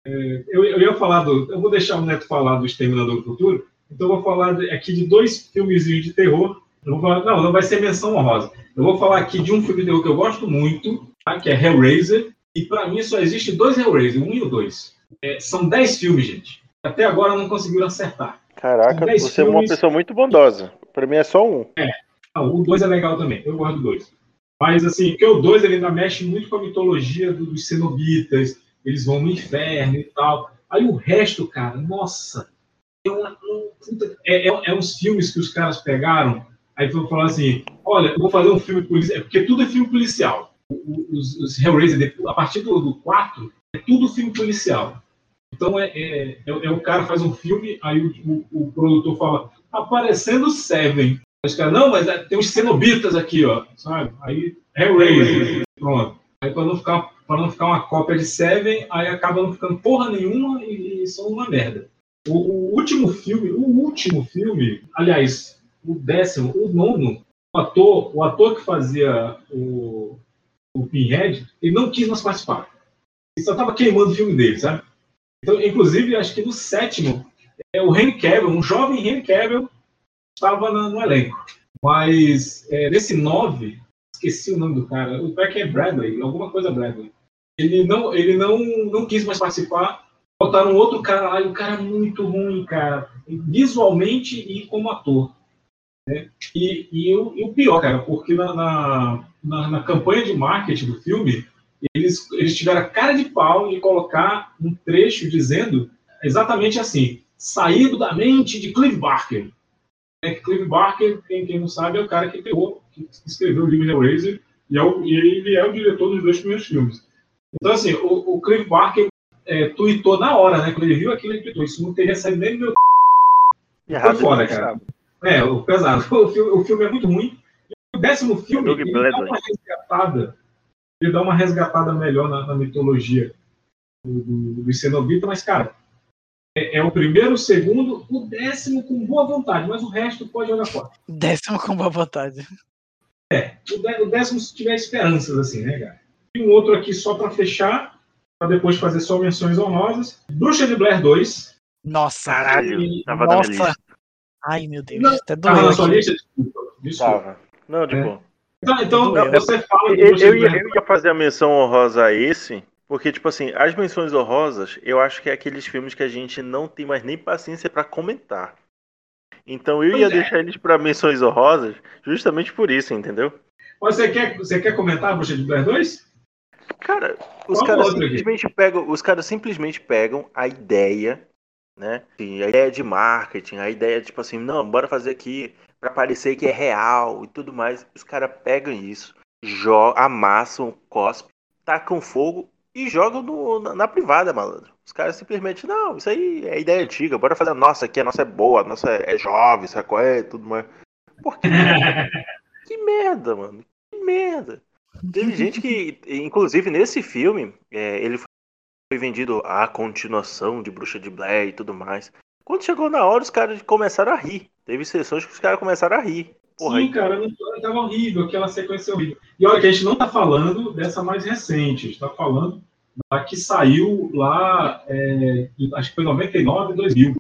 é, eu, eu ia falar do. Eu vou deixar o Neto falar do Exterminador do Futuro. Então eu vou falar aqui de dois filmezinhos de terror. Vou falar- não, não vai ser menção honrosa. Eu vou falar aqui de um filme de terror que eu gosto muito, tá? que é Hellraiser. E pra mim só existe dois Hellraiser, um e o dois. É, são dez filmes, gente. Até agora não conseguiram acertar. Caraca, você é uma filmes. pessoa muito bondosa. Pra mim é só um. Ah, o 2 é legal também, eu gosto do 2. Mas assim, porque o 2 ele ainda mexe muito com a mitologia do- dos cenobitas, eles vão no inferno e tal. Aí o resto, cara, nossa, é, uma- um- é, é- é uns filmes que os caras pegaram, aí vão falar assim, olha, eu vou fazer um filme policial, porque tudo é filme policial. Os, os Hellraiser, a partir do, do 4, é tudo filme policial. Então é, é, é, é o cara faz um filme, aí o, o- o produtor fala, aparecendo Seven. Os caras, não, mas é, tem uns cenobitas aqui, ó, sabe? Aí Hellraiser, pronto. Aí para não ficar para não ficar uma cópia de Seven, aí acaba não ficando porra nenhuma e, e são uma merda. O, o último filme, o último filme, aliás, o décimo, o nono, o ator, o ator que fazia o, o Pinhead, ele não quis mais participar. Ele só tava queimando o filme dele, sabe? Então, inclusive, acho que no sétimo, é o Henry Cavill, um jovem Henry Cavill, estava no elenco. Mas é, nesse 9, esqueci o nome do cara, o cara que é Bradley, alguma coisa Bradley. Ele não, ele não, não quis mais participar. Botaram outro cara lá, e o cara é muito ruim, cara, visualmente e como ator. né? E, e, o, e o pior, cara, porque na, na, na- na campanha de marketing do filme, eles, eles tiveram a cara de pau de colocar um trecho dizendo exatamente assim: saído da mente de Clive Barker. É que Clive Barker, quem, quem não sabe, é o cara que criou, que escreveu o livro Hellraiser, e, é o, e ele é o diretor dos dois primeiros filmes. Então, assim, o, o Clive Barker é, tweetou na hora, né? Quando ele viu aquilo, ele tweetou: Isso não teria saído nem do meu. Foi fora, demais, cara. É, o pesado. O filme, o filme é muito ruim. E o décimo filme, ele dá uma resgatada. Ele dá uma resgatada melhor na, na mitologia do, do, do Cenobita, mas, cara, é, é o primeiro, o segundo, o décimo com boa vontade, mas o resto pode olhar fora. Décimo com boa vontade. O, dé- o décimo se tiver esperanças, assim, né, cara? E um outro aqui só pra fechar, pra depois fazer só menções honrosas. Bruxa de Blair 2. Nossa. Caralho, minha Nossa. lista. Ai, meu Deus. Não, até Tava na sua lista? Desculpa. desculpa. Tava. Não, de É. boa. Então, então Doeu. você fala Eu, eu eu ia fazer a menção honrosa a esse, porque, tipo assim, as menções honrosas, eu acho que é aqueles filmes que a gente não tem mais nem paciência pra comentar. Então eu Pois ia é. deixar eles pra menções honrosas justamente por isso, entendeu? Mas Você quer, você quer comentar a Bruxa de Blair 2? Cara, os Qual caras aqui? simplesmente pegam, os caras simplesmente pegam a ideia, né? Assim, a ideia de marketing, a ideia tipo assim, não, bora fazer aqui pra parecer que é real e tudo mais. Os caras pegam isso, jogam, amassam, cospem, tacam fogo e jogam no- na, na privada, malandro. Os caras simplesmente, não, isso aí é ideia antiga, bora fazer a nossa aqui, a nossa é boa, a nossa é jovem, sacou? É tudo mais. Por que? que merda, mano. Que merda. Teve gente que, inclusive nesse filme, é, ele foi vendido a continuação de Bruxa de Blair e tudo mais. Quando chegou na hora, os caras começaram a rir. Teve sessões que os caras começaram a rir. Porra, Sim, cara, tava horrível, aquela sequência horrível. E olha que a gente não tá falando dessa mais recente, a gente tá falando da que saiu lá, é, acho que foi 99, 2000.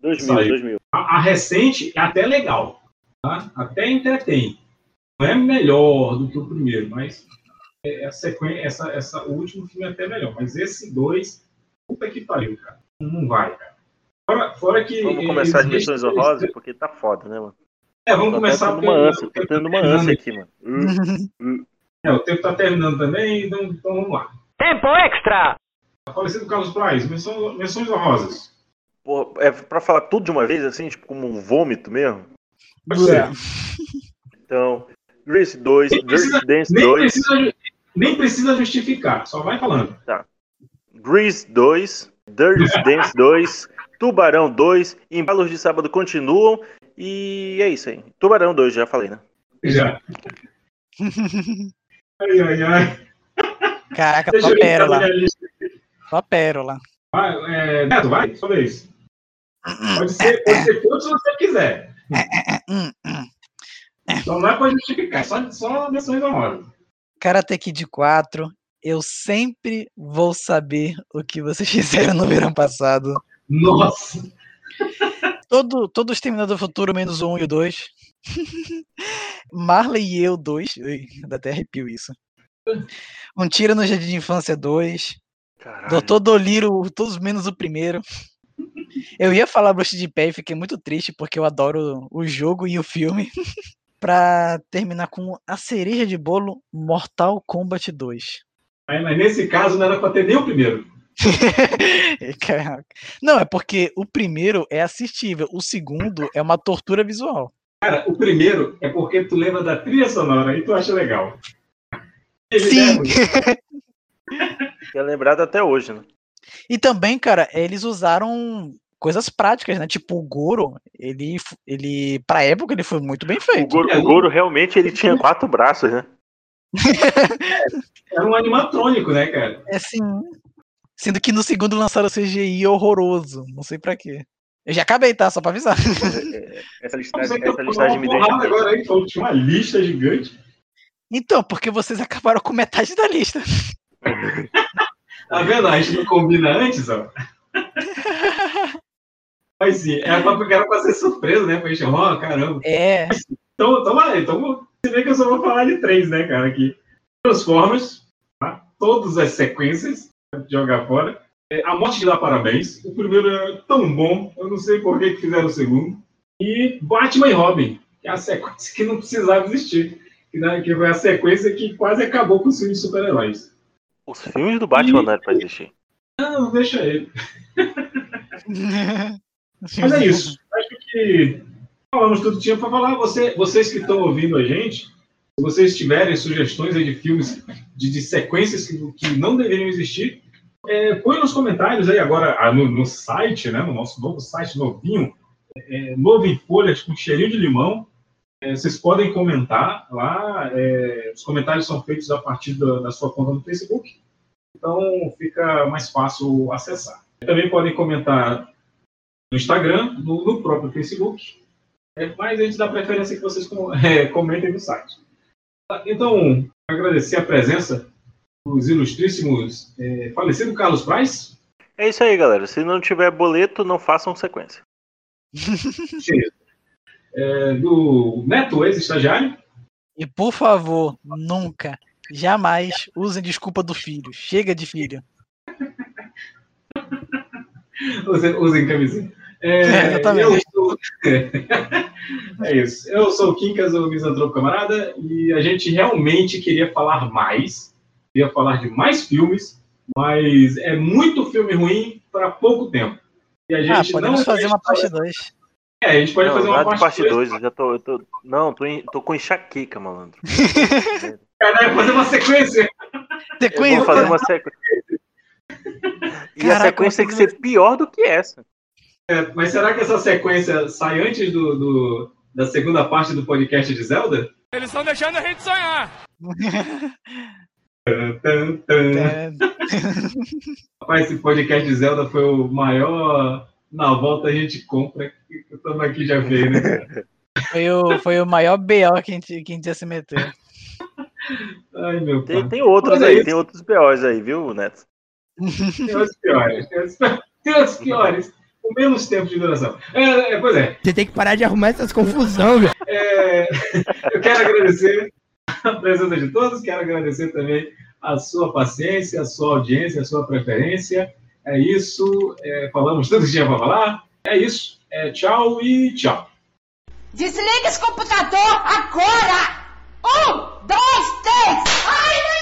2000, Saiu. 2000. A, a recente é até legal, tá? Até entretém. Não é melhor do que o primeiro, mas é, a sequência, essa, essa, o último filme é até melhor. Mas esse dois, puta que pariu, cara. Não vai, cara. Fora, fora que. Vamos começar as missões honrosas, porque tá foda, né, mano? É, vamos Tô começar tendo uma pelo- ânsia, tô tendo uma ânsia aqui, mano. É, o tempo tá terminando também, então, então vamos lá. Tempo extra! Falecido Carlos Braz, menções, menções honrosas. Pô, é pra falar tudo de uma vez, assim, tipo, como um vômito mesmo? Pode ser. Então, Grease 2, Nem precisa, Dirty Dance nem 2, precisa ju- nem precisa justificar, só vai falando. tá. Grease 2, Dirty Dance 2, Tubarão 2, Embalos de Sábado continuam, e é isso aí. Tubarão 2, já falei, né? Já. Ai, ai, ai. Caraca, só pérola. Só pérola. Vai, é, Neto, vai, sua vez. Pode ser, pode ser quanto se você quiser. Então não é pra justificar, só, só menções honrosas. Karate Kid 4. Eu sempre vou saber o que vocês fizeram no verão passado. Nossa! Todo, todo Exterminador do Futuro, menos o 1 e o 2. Marley e eu 2. Ui, dá até arrepio isso. Um Tiro no Jardim de Infância 2. Doutor Doliro, todos menos o primeiro. Eu ia falar Bruxa de Pé e fiquei muito triste porque eu adoro o jogo e o filme. pra terminar com a cereja de bolo Mortal Kombat 2. Mas, mas nesse caso não era pra ter nem o primeiro. Caraca. Não, é porque o primeiro é assistível, o segundo é uma tortura visual. Cara, o primeiro é porque tu lembra da trilha sonora e tu acha legal. Sim. É lembrado até hoje, né? E também, cara, eles usaram coisas práticas, né? Tipo, o Goro, ele, ele pra época, ele foi muito bem O feito. Goro, o Goro realmente ele tinha quatro braços, né? Era um animatrônico, né, cara? É sim. Sendo que no segundo lançaram CGI horroroso. Não sei pra quê. Eu já acabei, tá? Só pra avisar. Essa Você listagem, tá essa listagem me deixa. agora aí, tinha uma lista gigante. Então, porque vocês acabaram com metade da lista. Tá vendo? A gente não combina antes, ó. Mas sim, era pra, era pra ser surpresa, né? Pra gente, ó, caramba. É. Então, então, vai, então você vê que eu só vou falar de três, né, cara, aqui. Transformers, tá? todas as sequências, pra jogar fora. É, a Morte de dá parabéns. O primeiro é tão bom, eu não sei por que fizeram o segundo. E Batman e Robin, que é a sequência que não precisava existir. Que, né, que foi a sequência que quase acabou com os filmes de super-heróis. Os filmes do Batman não eram pra existir. Não, deixa ele. Mas é isso. Acho que falamos tudo que tinha para falar. Você, vocês que estão ouvindo a gente, se vocês tiverem sugestões aí de filmes, de, de sequências que, que não deveriam existir, é, põe nos comentários aí agora ah, no, no site, né, no nosso novo site novinho, é, novo em folhas com cheirinho de limão. É, vocês podem comentar lá. é, os comentários são feitos a partir da, da sua conta no Facebook. Então fica mais fácil acessar. Também podem comentar no Instagram, no, no próprio Facebook. É, mas a gente dá preferência que vocês com- é, comentem no site. Então, agradecer a presença dos ilustríssimos é, falecido Carlos Praz. É isso aí, galera. Se não tiver boleto, não façam sequência. É, do Neto, ex-estagiário. E por favor, nunca, jamais usem desculpa do filho. Chega de filho. Usem, usem camisinha. É, É, exatamente. eu sou- é isso. Eu sou o Quincas, o Misantropo Camarada, e a gente realmente queria falar mais, queria falar de mais filmes, mas é muito filme ruim para pouco tempo. E a Ah, gente podemos não fazer uma parte 2. É, a gente pode não, fazer uma parte parte dois. 2. Eu já tô, eu tô. Não, tô, em- tô com enxaqueca, malandro. Caralho, fazer uma sequência. Eu vou fazer uma sequência. E a sequência tem que ser pior do que essa. É, mas será que essa sequência sai antes do, do- da segunda parte do podcast de Zelda? Eles estão deixando a gente sonhar. Tan, tan, tan. Rapaz, esse podcast de Zelda foi o maior na volta a gente compra que estamos aqui já veio, né? Foi o, foi o maior BO que a gente, que a gente ia se meter. Ai, meu pai. Tem, tem outros Mas é aí, isso. tem outros BOs aí, viu, Neto? Tem outros piores. Tem outros, tem outros piores. Com menos tempo de duração. É, é, pois é. Você tem que parar de arrumar essas confusão, velho. É, eu quero agradecer a presença de todos, quero agradecer também a sua paciência, a sua audiência, a sua preferência. É isso. É, falamos tanto que tinha para falar. É isso. É, tchau e tchau. Desliga esse computador agora! Um, dois, três! Ai, meu...